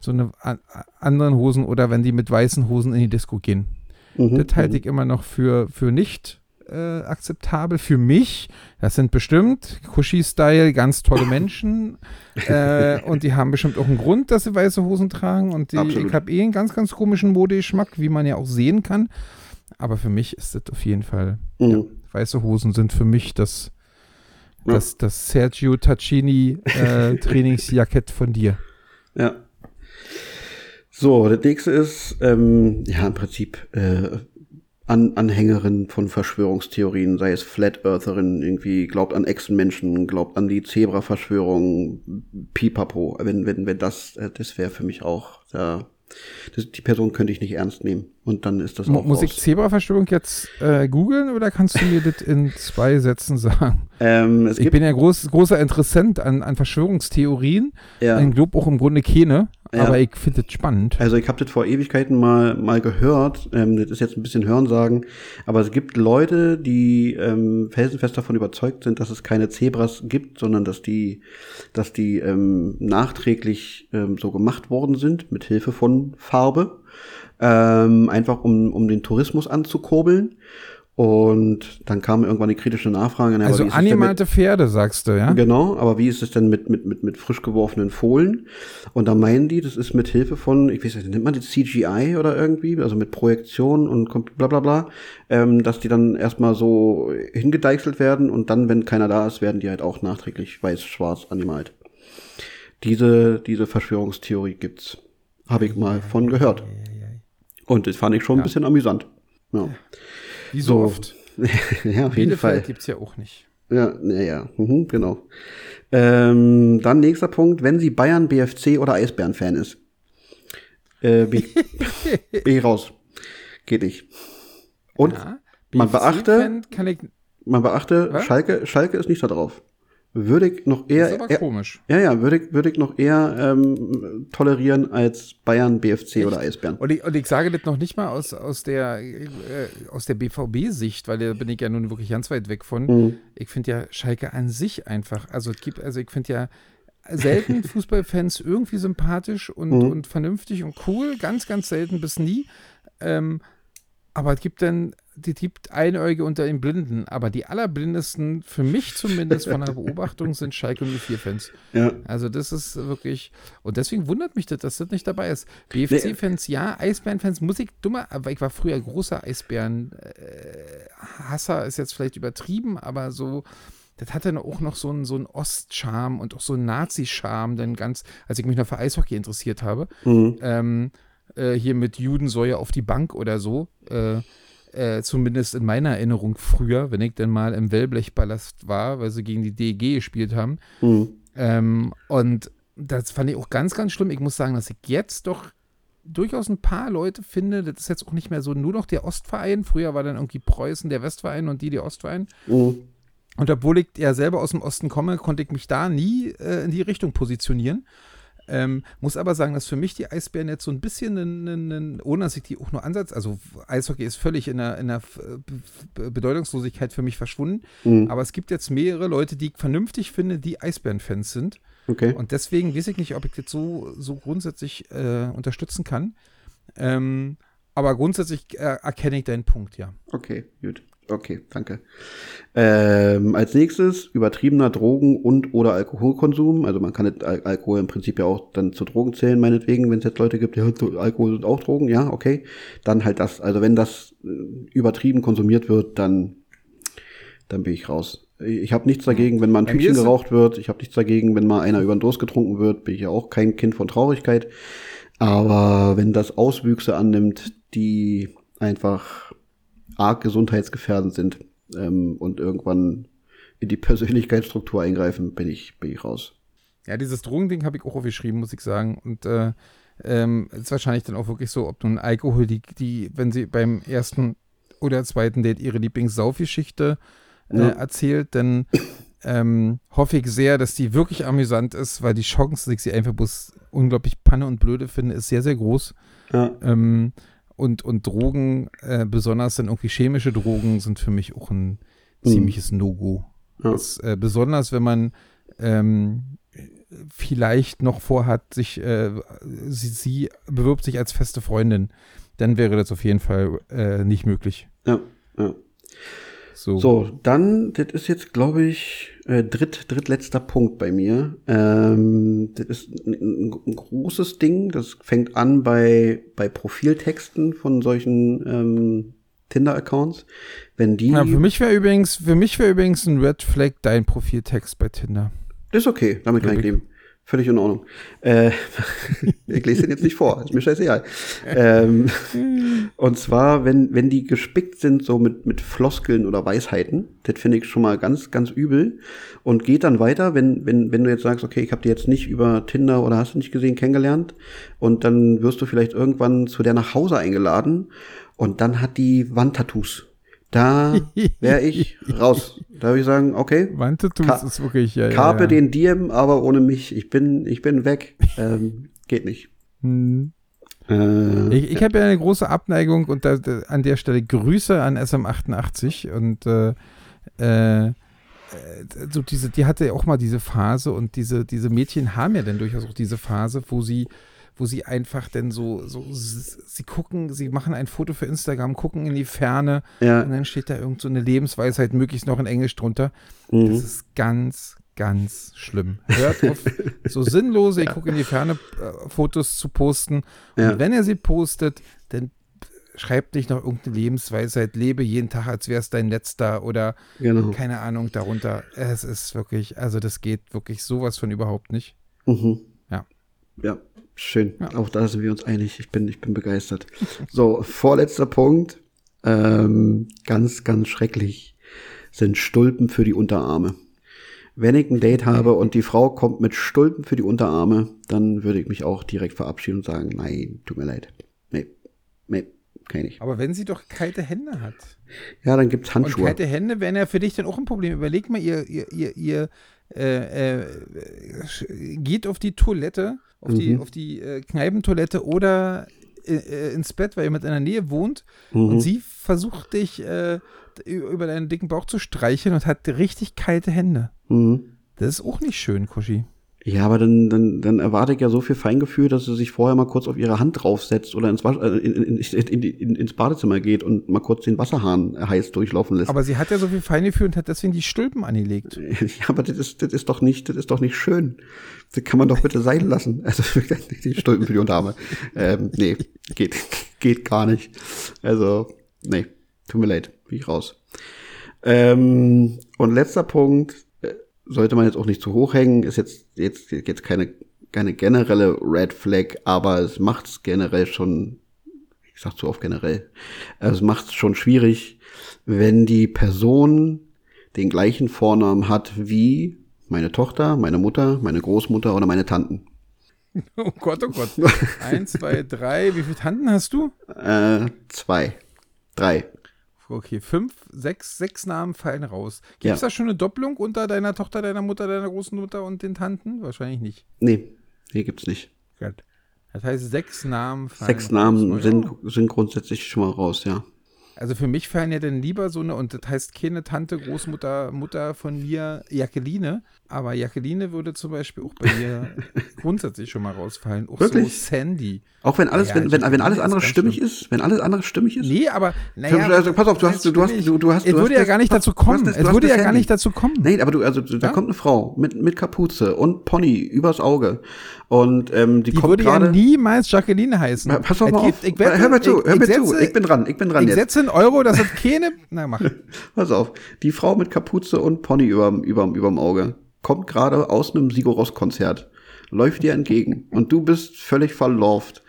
so eine anderen Hosen oder wenn die mit weißen Hosen in die Disco gehen. Mhm. Das halte ich immer noch für, für nicht äh, akzeptabel. Für mich, das sind bestimmt Kushi-Style ganz tolle [laughs] Menschen äh, und die haben bestimmt auch einen Grund, dass sie weiße Hosen tragen und die, Absolut. ich habe eh einen ganz, ganz komischen Modegeschmack, wie man ja auch sehen kann. Aber für mich ist das auf jeden Fall Mhm. weiße Hosen sind für mich das, Ja. das, das Sergio Tacchini äh, [laughs] Trainingsjackett von dir. Ja. So, das nächste ist, ähm, ja, im Prinzip äh, An Anhängerin von Verschwörungstheorien, sei es Flat Eartherin, irgendwie glaubt an Echsenmenschen, glaubt an die Zebra-Verschwörung, Pipapo. Wenn, wenn, wenn das, äh, das wäre für mich auch, ja, das, die Person könnte ich nicht ernst nehmen. Und dann ist das auch Muss ich raus. Zebra-Verschwörung jetzt äh, googeln oder kannst du mir das in zwei Sätzen [laughs] sagen? Ähm, Ich bin ja groß, großer Interessent an, an Verschwörungstheorien. ja. Ich glaube auch im Grunde keine, Ja. aber ich finde das spannend. Also ich habe das vor Ewigkeiten mal mal gehört. Ähm, das ist jetzt ein bisschen Hörensagen, aber es gibt Leute, die ähm, felsenfest davon überzeugt sind, dass es keine Zebras gibt, sondern dass die, dass die ähm, nachträglich ähm, so gemacht worden sind mit Hilfe von Farbe, ähm, einfach um um den Tourismus anzukurbeln. Und dann kam irgendwann die kritische Nachfrage. na, aber Also denn mit- animalte Pferde, sagst du, ja? Genau, aber wie ist es denn mit, mit, mit, mit frisch geworfenen Fohlen? Und da meinen die, das ist mit Hilfe von, ich weiß nicht, nennt man das CGI oder irgendwie, also mit Projektion und bla bla bla, ähm, dass die dann erstmal so hingedeichselt werden und dann, wenn keiner da ist, werden die halt auch nachträglich weiß-schwarz angemalt. Diese, diese Verschwörungstheorie gibt's. Habe ich mal von gehört. Und das fand ich schon ein bisschen amüsant. Ja, Wie so So. oft. [laughs] ja auf jeden Fall. Gibt es ja auch nicht. Ja, naja, mhm, genau. Ähm, dann nächster Punkt, wenn sie Bayern, BFC oder Eisbären-Fan ist. Äh, bin, ich, bin ich raus. Geht nicht. Und Ja. man beachte, Kann ich, man beachte, Was? Schalke, Schalke ist nicht da drauf. Würde ich noch das eher, ist aber eher komisch. ja, ja, würde ich, würde ich noch eher ähm, tolerieren als Bayern, BFC oder Eisbären. Und ich, und ich sage das noch nicht mal aus, aus der, äh, aus der BVB-Sicht, weil da bin ich ja nun wirklich ganz weit weg von. Mhm. Ich finde ja Schalke an sich einfach, also es gibt, also ich finde ja selten [laughs] Fußballfans irgendwie sympathisch und, Mhm. und vernünftig und cool, ganz, ganz selten bis nie. Ähm, aber es gibt dann, die gibt Einäugige unter den Blinden, aber die allerblindesten, für mich zumindest von der Beobachtung, sind Schalke 04-Fans. Ja, Also das ist wirklich, und deswegen wundert mich das, dass das nicht dabei ist. BFC-Fans ja, Eisbären-Fans muss ich dummer, aber ich war früher großer Eisbären-Hasser, ist jetzt vielleicht übertrieben, aber so, das hatte dann auch noch so einen, so einen Ostcharme und auch so einen Nazi-Charme, denn ganz, als ich mich noch für Eishockey interessiert habe, mhm. ähm, äh, hier mit Judensäue auf die Bank oder so, äh, äh, zumindest in meiner Erinnerung früher, wenn ich dann mal im Wellblechballast war, weil sie gegen die DEG gespielt haben, Mhm. ähm, und das fand ich auch ganz, ganz schlimm. Ich muss sagen, dass ich jetzt doch durchaus ein paar Leute finde, das ist jetzt auch nicht mehr so nur noch der Ostverein. Früher war dann irgendwie Preußen der Westverein und die der Ostverein. Mhm. Und obwohl ich ja selber aus dem Osten komme, konnte ich mich da nie äh, in die Richtung positionieren. Ähm, muss aber sagen, dass für mich die Eisbären jetzt so ein bisschen, einen, einen, ohne dass ich die auch nur ansatz, also Eishockey ist völlig in der, in der äh, Be- Bedeutungslosigkeit für mich verschwunden. Mhm. Aber es gibt jetzt mehrere Leute, die ich vernünftig finde, die Eisbären-Fans sind. Okay. Und deswegen weiß ich nicht, ob ich das so, so grundsätzlich äh, unterstützen kann. Ähm, aber grundsätzlich äh, erkenne ich deinen Punkt, ja. Okay, gut. Okay, danke. Ähm, als nächstes übertriebener Drogen- und oder Alkoholkonsum. Also man kann Al Alkohol im Prinzip ja auch dann zu Drogen zählen, meinetwegen, wenn es jetzt Leute gibt, die so, Alkohol sind auch Drogen, ja, okay. Dann halt das, also wenn das äh, übertrieben konsumiert wird, dann, dann bin ich raus. Ich habe nichts dagegen, wenn mal ein Tütchen geraucht wird. Ich habe nichts dagegen, wenn mal einer über den Durst getrunken wird. Bin ich ja auch kein Kind von Traurigkeit. Aber wenn das Auswüchse annimmt, die einfach arg gesundheitsgefährdend sind ähm, und irgendwann in die Persönlichkeitsstruktur eingreifen, bin ich, bin ich raus. Ja, dieses Drogending habe ich auch aufgeschrieben, muss ich sagen. Und äh, ähm, ist wahrscheinlich dann auch wirklich so, ob nun Alkohol, die, die, wenn sie beim ersten oder zweiten Date ihre Lieblingssaufgeschichte äh, Ja. erzählt, dann ähm, hoffe ich sehr, dass die wirklich amüsant ist, weil die Chance, dass ich sie einfach bloß unglaublich panne und blöde finde, ist sehr, sehr groß. Ja, Ähm, und, und Drogen, äh, besonders dann irgendwie chemische Drogen, sind für mich auch ein Mhm. ziemliches No-Go. Ja. Das, äh, besonders wenn man ähm, vielleicht noch vorhat, sich, äh, sie, sie bewirbt sich als feste Freundin, dann wäre das auf jeden Fall äh, nicht möglich. ja, ja. So. So, dann, das ist jetzt, glaube ich, äh, dritt, drittletzter Punkt bei mir. Ähm, das ist ein, ein, großes Ding. Das fängt an bei, bei Profiltexten von solchen ähm, Tinder-Accounts. Wenn die. Ja, für mich wäre übrigens, für mich wäre übrigens ein Red Flag dein Profiltext bei Tinder. Ist okay, damit kann ich. leben. Völlig in Ordnung. Äh, [laughs] ich lese den jetzt nicht vor, ist mir scheißegal. ähm, [laughs] und zwar, wenn, wenn die gespickt sind, so mit, mit Floskeln oder Weisheiten, das finde ich schon mal ganz, ganz übel. Und geht dann weiter, wenn, wenn, wenn du jetzt sagst, okay, ich habe die jetzt nicht über Tinder oder hast du nicht gesehen, kennengelernt, und dann wirst du vielleicht irgendwann zu der nach Hause eingeladen und dann hat die Wandtattoos. Da [laughs] wäre ich raus. Da würde ich sagen, okay, Wandtattoos Ka- ist wirklich, ja, Carpe ja, ja. den Diem, aber ohne mich. Ich bin, ich bin weg. ähm, geht nicht. Hm. Äh, Ich, ich habe ja eine große Abneigung und da, da, an der Stelle Grüße an SM88 und äh, äh, so diese, die hatte ja auch mal diese Phase und diese, diese Mädchen haben ja dann durchaus auch diese Phase, wo sie, wo sie einfach dann so, so, sie gucken, sie machen ein Foto für Instagram, gucken in die Ferne und ja, dann steht da irgend so eine Lebensweisheit, möglichst noch in Englisch drunter. mhm. Das ist ganz, ganz schlimm. Hört auf, [laughs] so sinnlose, ich gucke in die Ferne, äh, Fotos zu posten. Und Ja. wenn er sie postet, dann schreibt nicht noch irgendeine Lebensweisheit, lebe jeden Tag, als wäre es dein letzter oder genau. keine Ahnung darunter. Es ist wirklich, also das geht wirklich sowas von überhaupt nicht. Mhm. Ja. Ja, schön. Ja. Auch da sind wir uns einig. Ich bin, ich bin begeistert. So, vorletzter Punkt. Ähm, ganz, ganz schrecklich sind Stulpen für die Unterarme. Wenn ich ein Date habe und die Frau kommt mit Stulpen für die Unterarme, dann würde ich mich auch direkt verabschieden und sagen, nein, tut mir leid. Nee, nee, kann ich nicht. Aber wenn sie doch kalte Hände hat. Ja, dann gibt's Und Handschuhe. kalte Hände wären ja für dich dann auch ein Problem. Überleg mal, ihr, ihr, ihr, ihr äh, äh, geht auf die Toilette, auf die, Mhm. auf die äh, Kneipentoilette oder äh, äh, ins Bett, weil ihr mit in der Nähe wohnt Mhm. und sie versucht dich äh, über deinen dicken Bauch zu streicheln und hat richtig kalte Hände. Mhm. Das ist auch nicht schön, Kuschi. Ja, aber dann, dann, dann erwarte ich ja so viel Feingefühl, dass sie sich vorher mal kurz auf ihre Hand draufsetzt oder ins, Wasch, äh, in, in, in, in, ins Badezimmer geht und mal kurz den Wasserhahn heiß durchlaufen lässt. Aber sie hat ja so viel Feingefühl und hat deswegen die Stülpen angelegt. [laughs] ja, aber das ist, das ist doch nicht, das ist doch nicht schön. Das kann man doch bitte sein lassen. [laughs] Also die Stulpen für die Unterarme. Ähm, nee, geht, geht gar nicht. Also, nee, tut mir leid, bin ich raus. Ähm, und letzter Punkt, sollte man jetzt auch nicht zu hoch hängen, ist jetzt, jetzt, jetzt keine, keine generelle Red Flag, aber es macht es generell schon, ich sag zu oft generell, es macht es schon schwierig, wenn die Person den gleichen Vornamen hat wie meine Tochter, meine Mutter, meine Großmutter oder meine Tanten. [laughs] Oh Gott, oh Gott. [laughs] Eins, zwei, drei. Wie viele Tanten hast du? Äh, zwei, drei. Okay, fünf, sechs, sechs Namen fallen raus. Gibt es Ja. da schon eine Doppelung unter deiner Tochter, deiner Mutter, deiner großen Mutter und den Tanten? Wahrscheinlich nicht. Nee, hier gibt's nicht. Gut. Das heißt, sechs Namen fallen Sechs raus. Namen Oh, sind, sind grundsätzlich schon mal raus, ja. Also für mich fallen ja dann lieber so eine, und das heißt keine Tante, Großmutter, Mutter von mir, Jacqueline. Aber Jacqueline würde zum Beispiel auch bei mir [laughs] grundsätzlich schon mal rausfallen. Auch Wirklich? so Sandy. Auch wenn alles, Ja, wenn, wenn, wenn alles andere stimmig schlimm. ist, wenn alles andere stimmig ist. Nee, aber naja, also, pass auf, du hast, du, du hast, du, du hast, es würde ja gar nicht dazu kommen. Es würde ja gar nicht dazu kommen. Nein, aber du, also da kommt eine Frau mit, mit Kapuze und Pony übers Auge. Und ähm, die, Die kommt würde ja gerade. niemals Jacqueline heißen. Ja, Pass doch Es mal gibt- auf. Ich wette, hör mir zu, ich- hör ich mir zu. setze- Ich bin dran, ich bin dran Ich jetzt. setze einen Euro, dass es keine. [laughs] Na, mach. [laughs] Pass auf. Die Frau mit Kapuze und Pony überm, überm, überm Auge kommt gerade aus einem Sigoros-Konzert, läuft dir entgegen und du bist völlig verlauft.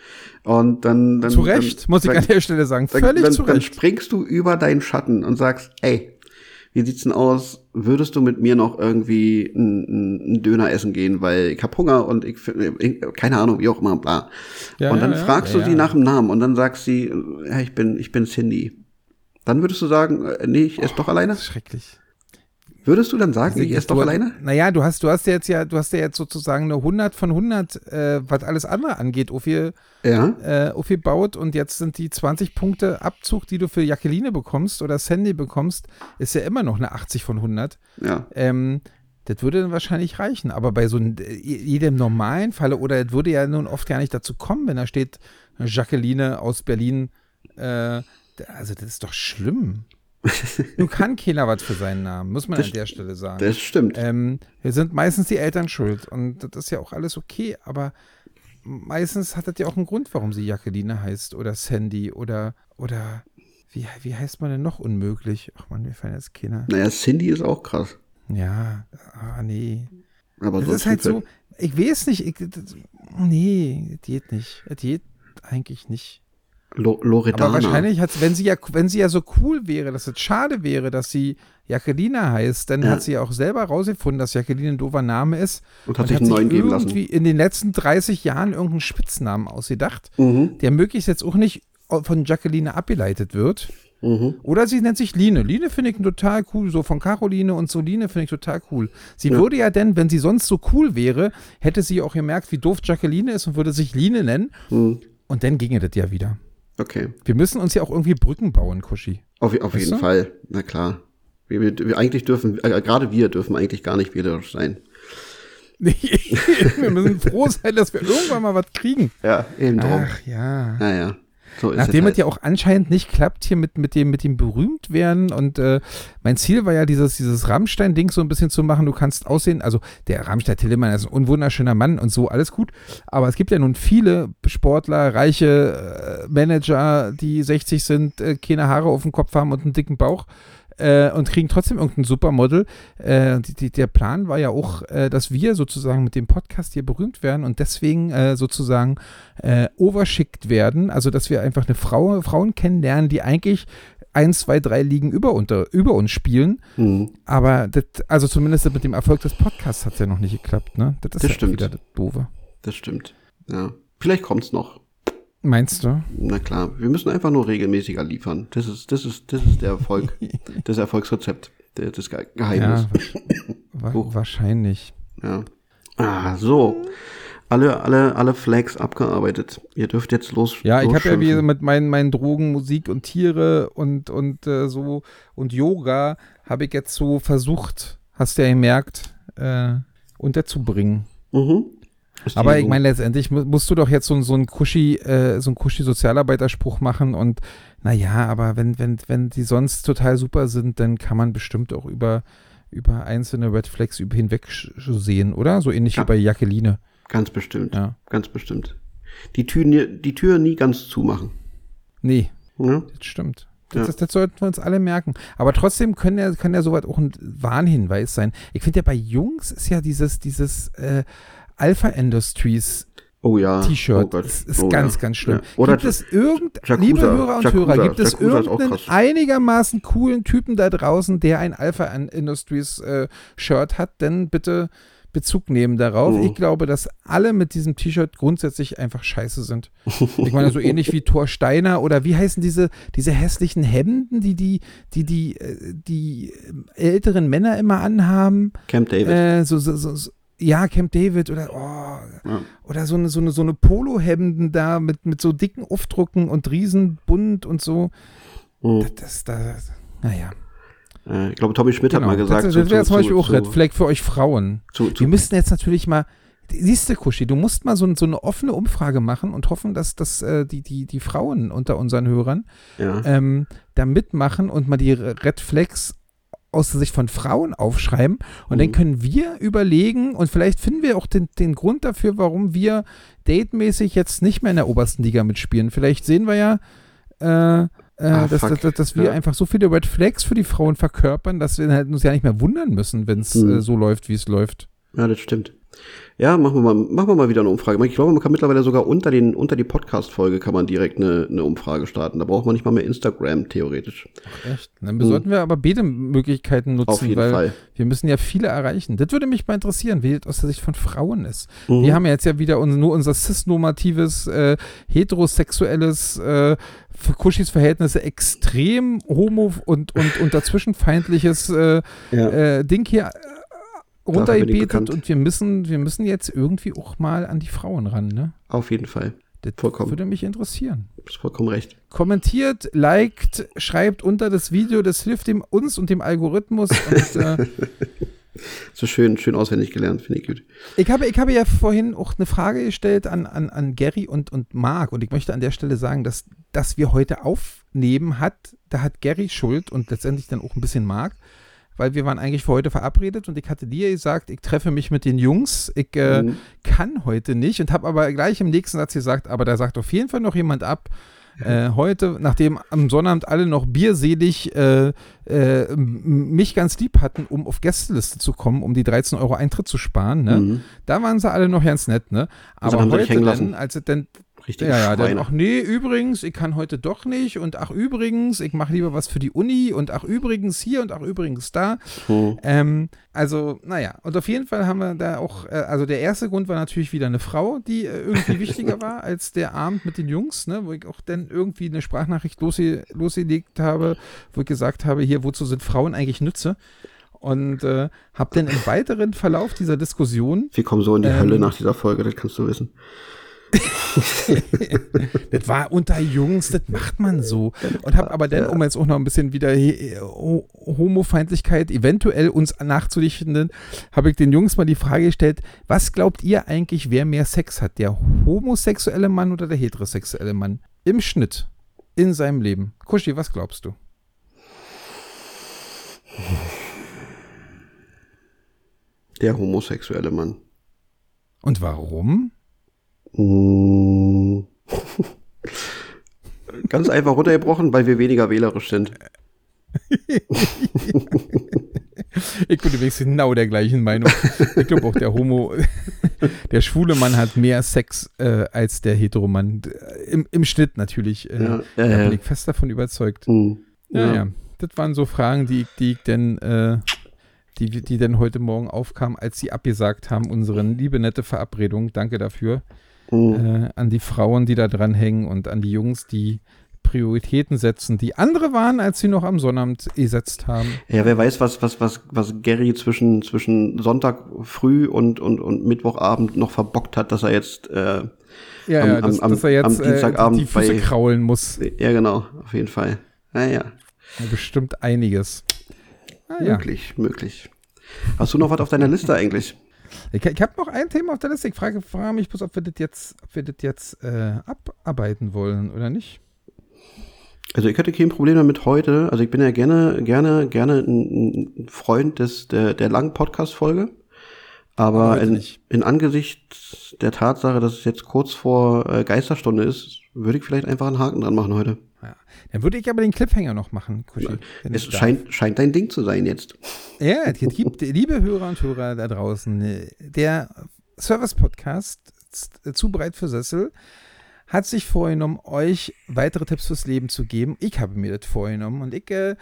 Und dann, dann Zu Recht, dann, muss ich dann, an der Stelle sagen. dann, Völlig dann, zu dann Recht. springst du über deinen Schatten und sagst, ey, wie sieht's denn aus? Würdest du mit mir noch irgendwie einen einen Döner essen gehen, weil ich hab Hunger und ich, ich keine Ahnung, wie auch immer, bla. Ja, und dann ja, fragst Ja, du sie nach dem Namen und dann sagt sie, ja, ich bin, ich bin Cindy. Dann würdest du sagen, äh, nee, ich esse doch alleine? Das ist schrecklich. Würdest du dann sagen, ich esse doch alleine? Naja, du hast, du hast jetzt ja, du hast ja jetzt sozusagen eine 100 von 100, äh, was alles andere angeht, Ophi, Ja. äh, Ophi baut und jetzt sind die 20 Punkte Abzug, die du für Jacqueline bekommst oder Sandy bekommst, ist ja immer noch eine 80 von 100. Ja. Ähm, das würde dann wahrscheinlich reichen, aber bei so einem, äh, jedem normalen Falle, oder es würde ja nun oft gar nicht dazu kommen, wenn da steht Jacqueline aus Berlin, äh, also das ist doch schlimm. Nun kann keiner was für seinen Namen, muss man Das- an der Stelle sagen. Das stimmt. Ähm, wir sind meistens die Eltern schuld und das ist ja auch alles okay, aber meistens hat das ja auch einen Grund, warum sie Jacqueline heißt oder Sandy oder oder wie, wie heißt man denn noch unmöglich? Ach man, mir fallen jetzt keiner. Naja, Cindy ist auch krass. Ja, ah nee. Aber Das so ist halt so, ich weiß nicht, ich, das, nee, das geht nicht. Das geht eigentlich nicht. Lo Loredana. Aber wahrscheinlich hat wenn sie ja, wenn sie ja so cool wäre, dass es schade wäre, dass sie Jacqueline heißt, dann Ja. hat sie ja auch selber rausgefunden, dass Jacqueline ein doofer Name ist. Und hat sich einen neuen geben lassen. irgendwie in den letzten 30 Jahren irgendeinen Spitznamen ausgedacht, Mhm. der möglichst jetzt auch nicht von Jacqueline abgeleitet wird. Mhm. Oder sie nennt sich Line. Line finde ich total cool, so von Caroline und so Line finde ich total cool. Sie Ja. würde ja denn, wenn sie sonst so cool wäre, hätte sie auch gemerkt, wie doof Jacqueline ist und würde sich Line nennen. Mhm. Und dann ginge das ja wieder. Okay. Wir müssen uns ja auch irgendwie Brücken bauen, Kuschi. Auf, auf jeden du? Fall. Na klar. Wir, wir, wir eigentlich dürfen, äh, gerade wir dürfen eigentlich gar nicht wählerisch sein. [laughs] wir müssen froh sein, dass wir irgendwann mal was kriegen. Ja, eben drum. Ach ja. Naja. So ist Nachdem es es ja auch anscheinend nicht klappt hier mit, mit dem, mit dem Berühmtwerden und äh, mein Ziel war ja dieses, dieses Rammstein-Ding so ein bisschen zu machen, du kannst aussehen, also der Rammstein Tillemann ist ein unwunderschöner Mann und so, alles gut, aber es gibt ja nun viele Sportler, reiche äh, Manager, die 60 sind, äh, keine Haare auf dem Kopf haben und einen dicken Bauch äh, und kriegen trotzdem irgendein Supermodel. Äh, die, die, der Plan war ja auch, äh, dass wir sozusagen mit dem Podcast hier berühmt werden und deswegen äh, sozusagen äh, overschickt werden. Also, dass wir einfach eine Frau, Frauen kennenlernen, die eigentlich eins, zwei, drei Ligen über, unter, über uns spielen. Mhm. Aber das, also zumindest mit dem Erfolg des Podcasts hat es ja noch nicht geklappt, ne? Das ist Das ja stimmt. wieder das Doofe. Das stimmt. Ja. Vielleicht kommt's noch. Meinst du? Na klar. Wir müssen einfach nur regelmäßiger liefern. Das ist, das ist, das ist der Erfolg. [laughs] das Erfolgsrezept. Der, das Ge- Geheimnis. Ja, wa wahrscheinlich. Ja. Ah, so. Alle, alle, alle Flags abgearbeitet. Ihr dürft jetzt los. Ja, ich habe ja wie mit meinen, meinen Drogen, Musik und Tiere und, und äh, so und Yoga habe ich jetzt so versucht, hast du ja gemerkt, äh, unterzubringen. Mhm. Aber ich meine, letztendlich mu- musst du doch jetzt so, so einen Kuschi, äh, so einen Kuschi-Sozialarbeiterspruch machen und naja, aber wenn, wenn, wenn die sonst total super sind, dann kann man bestimmt auch über, über einzelne Red Flags hinweg sehen, oder? So ähnlich Ja. wie bei Jacqueline. Ganz bestimmt. Ja. Ganz bestimmt. Die Tür, nie- die Tür nie ganz zumachen. Nee, Ja? das stimmt. Das, Ja. das, das sollten wir uns alle merken. Aber trotzdem können ja, kann ja soweit auch ein Warnhinweis sein. Ich finde ja bei Jungs ist ja dieses, dieses äh, Alpha Industries Oh ja. T-Shirt. Oh das ist oh, ganz, ja. ganz schlimm. Ja. Oder gibt es irgend, liebe Hörer und Yakuza. Hörer, gibt es irgendeinen einigermaßen coolen Typen da draußen, der ein Alpha Industries äh, Shirt hat? Denn bitte Bezug nehmen darauf. Mhm. Ich glaube, dass alle mit diesem T-Shirt grundsätzlich einfach scheiße sind. Ich meine, so ähnlich wie Thor Steiner oder wie heißen diese, diese hässlichen Hemden, die die, die, die, äh, die älteren Männer immer anhaben? Camp David. Äh, so, so, so, ja, Camp David oder oh, Ja. oder so eine, so eine, so eine Polohemden da mit, mit so dicken Aufdrucken und Riesenbunt und so. Mhm. Das, das, das, naja. Äh, ich glaube, Tommy Schmidt hat mal gesagt. Das, das wäre zu- zum Beispiel auch Red Flag für euch Frauen. Zu, zu, Wir müssten jetzt natürlich mal, siehst du, Kuschi, du musst mal so, so eine offene Umfrage machen und hoffen, dass, dass äh, die, die, die Frauen unter unseren Hörern ja. ähm, da mitmachen und mal die Red Flags aus der Sicht von Frauen aufschreiben. Und dann Mhm. können wir überlegen und vielleicht finden wir auch den, den Grund dafür, warum wir datemäßig jetzt nicht mehr in der obersten Liga mitspielen. Vielleicht sehen wir ja, äh, äh, Ah, dass, dass, dass wir Ja. einfach so viele Red Flags für die Frauen verkörpern, dass wir halt uns ja nicht mehr wundern müssen, wenn es Mhm. äh, so läuft, wie es läuft. ja, das stimmt. Ja, machen wir mal, machen wir mal wieder eine Umfrage. Ich glaube, man kann mittlerweile sogar unter den, unter die Podcast-Folge kann man direkt eine, eine Umfrage starten. Da braucht man nicht mal mehr Instagram, theoretisch. Echt? Dann sollten wir aber beide Möglichkeiten nutzen. Auf jeden weil Fall. wir müssen ja viele erreichen. Das würde mich mal interessieren, wie das aus der Sicht von Frauen ist. Mhm. Wir haben ja jetzt ja wieder uns, nur unser cis-normatives, äh, heterosexuelles, äh, für Kuschis Verhältnisse extrem homo- und, und, und dazwischenfeindliches äh, Ja. äh, Ding hier runtergebetet und wir müssen, wir müssen jetzt irgendwie auch mal an die Frauen ran, ne? Auf jeden Fall. Das Vollkommen. würde mich interessieren. Du hast vollkommen recht. Kommentiert, liked, schreibt unter das Video, das hilft dem uns und dem Algorithmus. Und, [laughs] äh, So schön, schön auswendig gelernt, finde ich gut. Ich habe, ich habe ja vorhin auch eine Frage gestellt an, an, an Gary und, und Marc und ich möchte an der Stelle sagen, dass, dass wir heute aufnehmen hat, da hat Gary Schuld und letztendlich dann auch ein bisschen Marc, weil wir waren eigentlich für heute verabredet und ich hatte dir gesagt, ich treffe mich mit den Jungs, ich äh, Mhm. kann heute nicht und habe aber gleich im nächsten Satz gesagt, aber da sagt auf jeden Fall noch jemand ab. Äh, heute, nachdem am Sonnabend alle noch bierselig äh, äh, mich ganz lieb hatten, um auf Gästeliste zu kommen, um die 13 Euro Eintritt zu sparen, ne? Mhm. Da waren sie alle noch ganz nett, ne? Aber sie dich heute dann, als es dann, Richtige ja, ja, dann, Schweine. ach nee, übrigens, ich kann heute doch nicht und ach übrigens, ich mache lieber was für die Uni und ach übrigens hier und ach übrigens da. Mhm. Ähm, also, naja, und auf jeden Fall haben wir da auch, äh, also der erste Grund war natürlich wieder eine Frau, die äh, irgendwie [laughs] wichtiger war als der Abend mit den Jungs, ne, wo ich auch dann irgendwie eine Sprachnachricht losge losgelegt habe, wo ich gesagt habe, hier, wozu sind Frauen eigentlich Nütze? Und äh, habe dann im weiteren Verlauf dieser Diskussion Wir kommen so in die Ähm. Hölle nach dieser Folge, das kannst du wissen. [laughs] Das war unter Jungs, das macht man so. Und habe aber dann, um jetzt auch noch ein bisschen wieder Homofeindlichkeit eventuell uns nachzudichten, habe ich den Jungs mal die Frage gestellt, was glaubt ihr eigentlich, wer mehr Sex hat? Der homosexuelle Mann oder der heterosexuelle Mann? Im Schnitt in seinem Leben. Kuschi, was glaubst du? Der homosexuelle Mann. Und warum? Mm. [laughs] Ganz einfach runtergebrochen, weil wir weniger wählerisch sind. [laughs] Ich bin übrigens genau der gleichen Meinung. Ich glaube auch, der Homo, [laughs] der schwule Mann hat mehr Sex äh, als der Heteromann. Im, Im Schnitt natürlich. Äh, Ja, da ja, bin ja. ich fest davon überzeugt. Mm. Ja, ja. Das waren so Fragen, die, ich- die ich denn, äh, die, die denn heute Morgen aufkamen, als sie abgesagt haben, unsere liebe nette Verabredung. Danke dafür. Mm. Äh, an die Frauen, die da dran hängen und an die Jungs, die Prioritäten setzen, die andere waren, als sie noch am Sonnabend gesetzt haben. Ja, wer weiß, was, was, was, was Gary zwischen, zwischen Sonntag früh und, und, und Mittwochabend noch verbockt hat, dass er jetzt, äh, Ja, Am- ja, dass, am- dass er am jetzt äh, die Füße bei- kraulen muss. ja genau, auf jeden Fall. Naja, Ja, bestimmt einiges. Ah, ja. möglich, möglich. Hast du noch was auf deiner Liste eigentlich? Ich, ich habe noch ein Thema auf der Liste. Ich frage, frage mich bloß, ob wir das jetzt, ob wir das jetzt äh, abarbeiten wollen oder nicht. Also ich hätte kein Problem damit heute. Also ich bin ja gerne, gerne, gerne ein Freund des, der, der langen Podcast-Folge. Aber in, in Angesicht der Tatsache, dass es jetzt kurz vor äh, Geisterstunde ist, würde ich vielleicht einfach einen Haken dran machen heute. Ja. Dann würde ich aber den Cliffhanger noch machen, Kuschi. wenn Es scheint, scheint dein Ding zu sein jetzt. Ja, gibt, liebe Hörer und Hörer da draußen, äh, der Service-Podcast Z- zu breit für Sessel hat sich vorgenommen, euch weitere Tipps fürs Leben zu geben. Ich habe mir das vorgenommen und ich äh,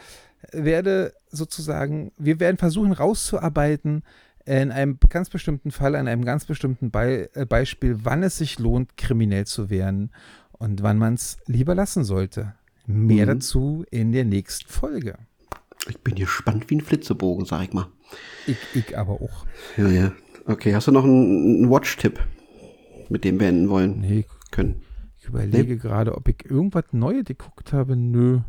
werde sozusagen, wir werden versuchen rauszuarbeiten, in einem ganz bestimmten Fall, an einem ganz bestimmten Be äh, Beispiel, wann es sich lohnt, kriminell zu werden und wann man es lieber lassen sollte. Mehr Mhm. dazu in der nächsten Folge. Ich bin gespannt wie ein Flitzebogen, sag ich mal. Ich, ich aber auch. Ja, ja. Okay, hast du noch einen, einen Watch-Tipp, mit dem wir enden wollen Nee, können? ich überlege gerade, ob ich irgendwas Neues geguckt habe. Nö.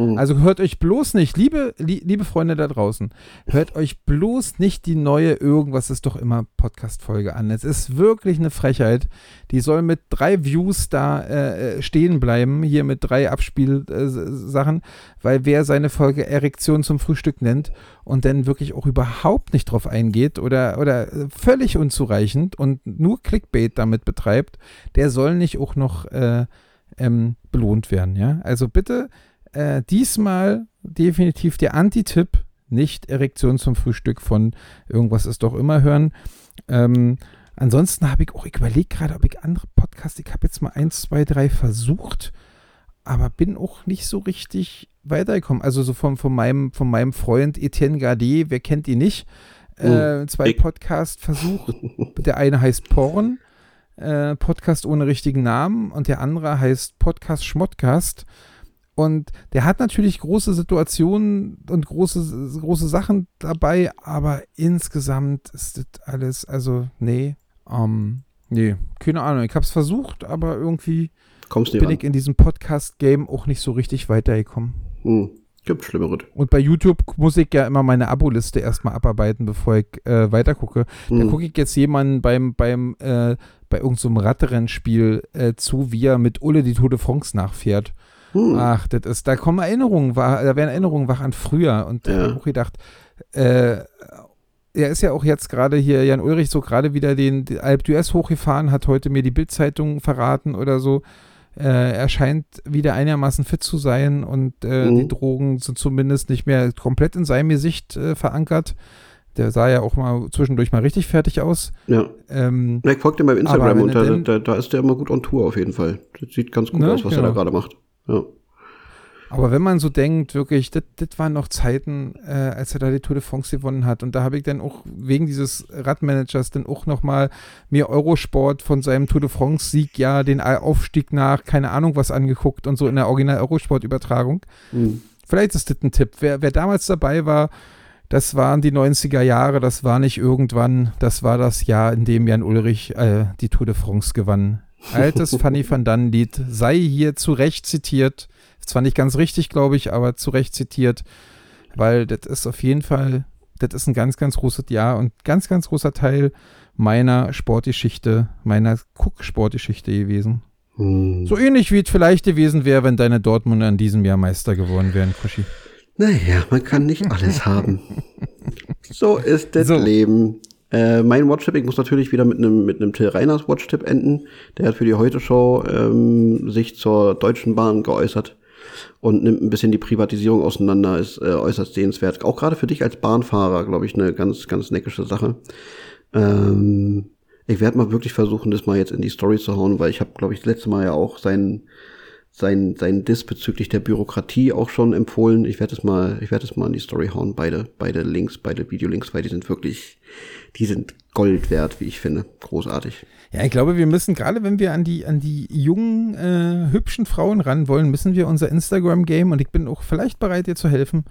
Hm. Also hört euch bloß nicht, liebe, lie- liebe Freunde da draußen, hört euch bloß nicht die neue Irgendwas ist doch immer Podcast-Folge an. Es ist wirklich eine Frechheit. Die soll mit drei Views da äh, äh, stehen bleiben, hier mit drei Abspielsachen, weil wer seine Folge Erektion zum Frühstück nennt und dann wirklich auch überhaupt nicht drauf eingeht oder, oder äh, völlig unzureichend und nur Clickbait damit betreibt, der soll nicht auch noch äh, ähm, belohnt werden. Ja? Also bitte äh, diesmal definitiv der Anti-Tipp, nicht Erektion zum Frühstück von irgendwas ist doch immer hören. Ähm, ansonsten habe ich auch, ich überlege gerade, ob ich andere Podcasts, ich habe jetzt mal eins, zwei, drei versucht, aber bin auch nicht so richtig weitergekommen. Also so von, von, meinem, von meinem Freund Etienne Gardet, wer kennt ihn nicht? Äh, zwei ich. Podcast-Versuch. Der eine heißt Porn, äh, Podcast ohne richtigen Namen, und der andere heißt Podcast Schmottcast. Und der hat natürlich große Situationen und große, große Sachen dabei, aber insgesamt ist das alles, also, nee, ähm, nee, keine Ahnung. Ich habe es versucht, aber irgendwie Kommst bin ich in diesem Podcast-Game auch nicht so richtig weitergekommen. Hm. Gibt Schlimmeres. Und bei YouTube muss ich ja immer meine Aboliste erstmal abarbeiten, bevor ich äh, weitergucke. Da Hm. gucke ich jetzt jemanden beim, beim, äh, bei irgendeinem so Radrennspiel äh, zu, wie er mit Ulle die Tour de France nachfährt. Hm. Ach, das ist, da kommen Erinnerungen, wach, da werden Erinnerungen wach an früher. Und Ja. habe ich auch gedacht, äh, er ist ja auch jetzt gerade hier, Jan Ulrich, so gerade wieder den, den Alp d'Huez hochgefahren, hat heute mir die Bildzeitung verraten oder so. Äh, er scheint wieder einigermaßen fit zu sein und äh, Mhm. die Drogen sind zumindest nicht mehr komplett in seinem Gesicht äh, verankert. Der sah ja auch mal zwischendurch mal richtig fertig aus. Ja. Ähm, Ich folge dem beim Instagram und da, er da, da ist der immer gut on Tour auf jeden Fall. Das sieht ganz gut Ne? aus, was er Genau. da gerade macht. Ja. Aber wenn man so denkt, wirklich, das waren noch Zeiten, äh, als er da die Tour de France gewonnen hat. Und da habe ich dann auch wegen dieses Radmanagers dann auch nochmal mir Eurosport von seinem Tour de France-Sieg, ja, den Aufstieg nach, keine Ahnung was angeguckt und so in der Original-Eurosport-Übertragung. Hm. Vielleicht ist das ein Tipp. Wer, wer damals dabei war, das waren die 90er Jahre, das war nicht irgendwann, das war das Jahr, in dem Jan Ulrich äh, die Tour de France gewann. Altes Fanny van Dann Lied sei hier zu Recht zitiert. Ist zwar nicht ganz richtig, glaube ich, aber zu Recht zitiert, weil das ist auf jeden Fall, das ist ein ganz, ganz großes Jahr und ganz, ganz großer Teil meiner Sportgeschichte, meiner Cook-Sportgeschichte gewesen. Hm. So ähnlich wie es vielleicht gewesen wäre, wenn deine Dortmunder in diesem Jahr Meister geworden wären, Kuschi. Naja, man kann nicht alles haben. [laughs] So ist das So. Leben. Äh, mein Watchtip, ich muss natürlich wieder mit einem mit einem Till Reiners Watchtip enden. Der hat für die Heute-Show ähm, sich zur Deutschen Bahn geäußert und nimmt ein bisschen die Privatisierung auseinander, ist äh, äußerst sehenswert. Auch gerade für dich als Bahnfahrer, glaube ich, eine ganz, ganz neckische Sache. Ähm, ich werde mal wirklich versuchen, das mal jetzt in die Story zu hauen, weil ich habe, glaube ich, das letzte Mal ja auch sein sein, sein Diss bezüglich der Bürokratie auch schon empfohlen. Ich werde es mal, ich werde es mal in die Story hauen, beide, beide Links, beide Videolinks, weil die sind wirklich, die sind Gold wert, wie ich finde. Großartig. Ja, ich glaube, wir müssen, gerade wenn wir an die, an die jungen, äh, hübschen Frauen ran wollen, müssen wir unser Instagram-Game, und ich bin auch vielleicht bereit, dir zu helfen,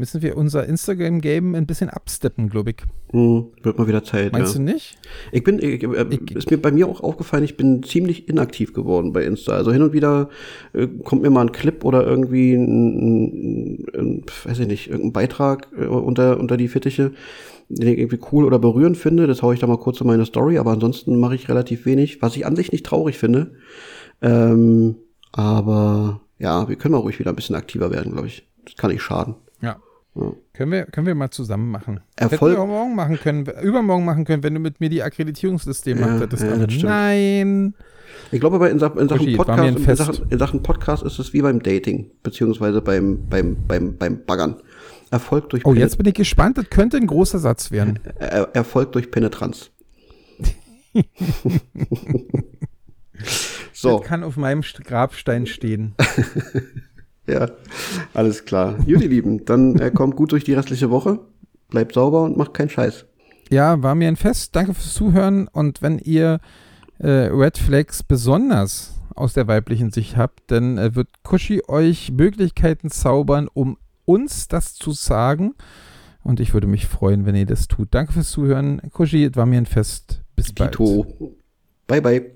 müssen wir unser Instagram-Game ein bisschen absteppen, glaube ich. Hm, wird mal wieder Zeit, Meinst ja. du nicht? Ich bin, ich, äh, Ich- ist mir bei mir auch aufgefallen, ich bin ziemlich inaktiv geworden bei Insta. Also hin und wieder äh, kommt mir mal ein Clip oder irgendwie ein, ein, ein weiß ich nicht, irgendein Beitrag äh, unter, unter die Fittiche, den ich irgendwie cool oder berührend finde. Das haue ich da mal kurz in meine Story, aber ansonsten mache ich relativ wenig, was ich an sich nicht traurig finde. Ähm, aber ja, wir können mal ruhig wieder ein bisschen aktiver werden, glaube ich. Das kann nicht schaden. Ja. Können wir, können wir mal zusammen machen. Erfolg- Hätten wir morgen machen können, übermorgen machen können, wenn du mit mir die Akkreditierungsliste gemacht Ja, hättest. ja, stimmt. nein. Ich glaube aber in, Sa in Sachen Podcast, in. Sachen, in Sachen Podcast ist es wie beim Dating, beziehungsweise beim, beim, beim, beim Baggern. Erfolg durch, Oh, jetzt bin ich gespannt. Das könnte ein großer Satz werden. er Erfolg durch Penetranz. [laughs] so, Das kann auf meinem St- Grabstein stehen. [laughs] ja, alles klar. Gut, ihr Lieben, dann äh, kommt gut durch die restliche Woche, bleibt sauber und macht keinen Scheiß. Ja, war mir ein Fest. Danke fürs Zuhören. Und wenn ihr äh, Red Flags besonders aus der weiblichen Sicht habt, dann äh, wird Kushi euch Möglichkeiten zaubern, um uns das zu sagen. Und ich würde mich freuen, wenn ihr das tut. Danke fürs Zuhören. Kushi, war mir ein Fest. Bis bald. Bye, bye.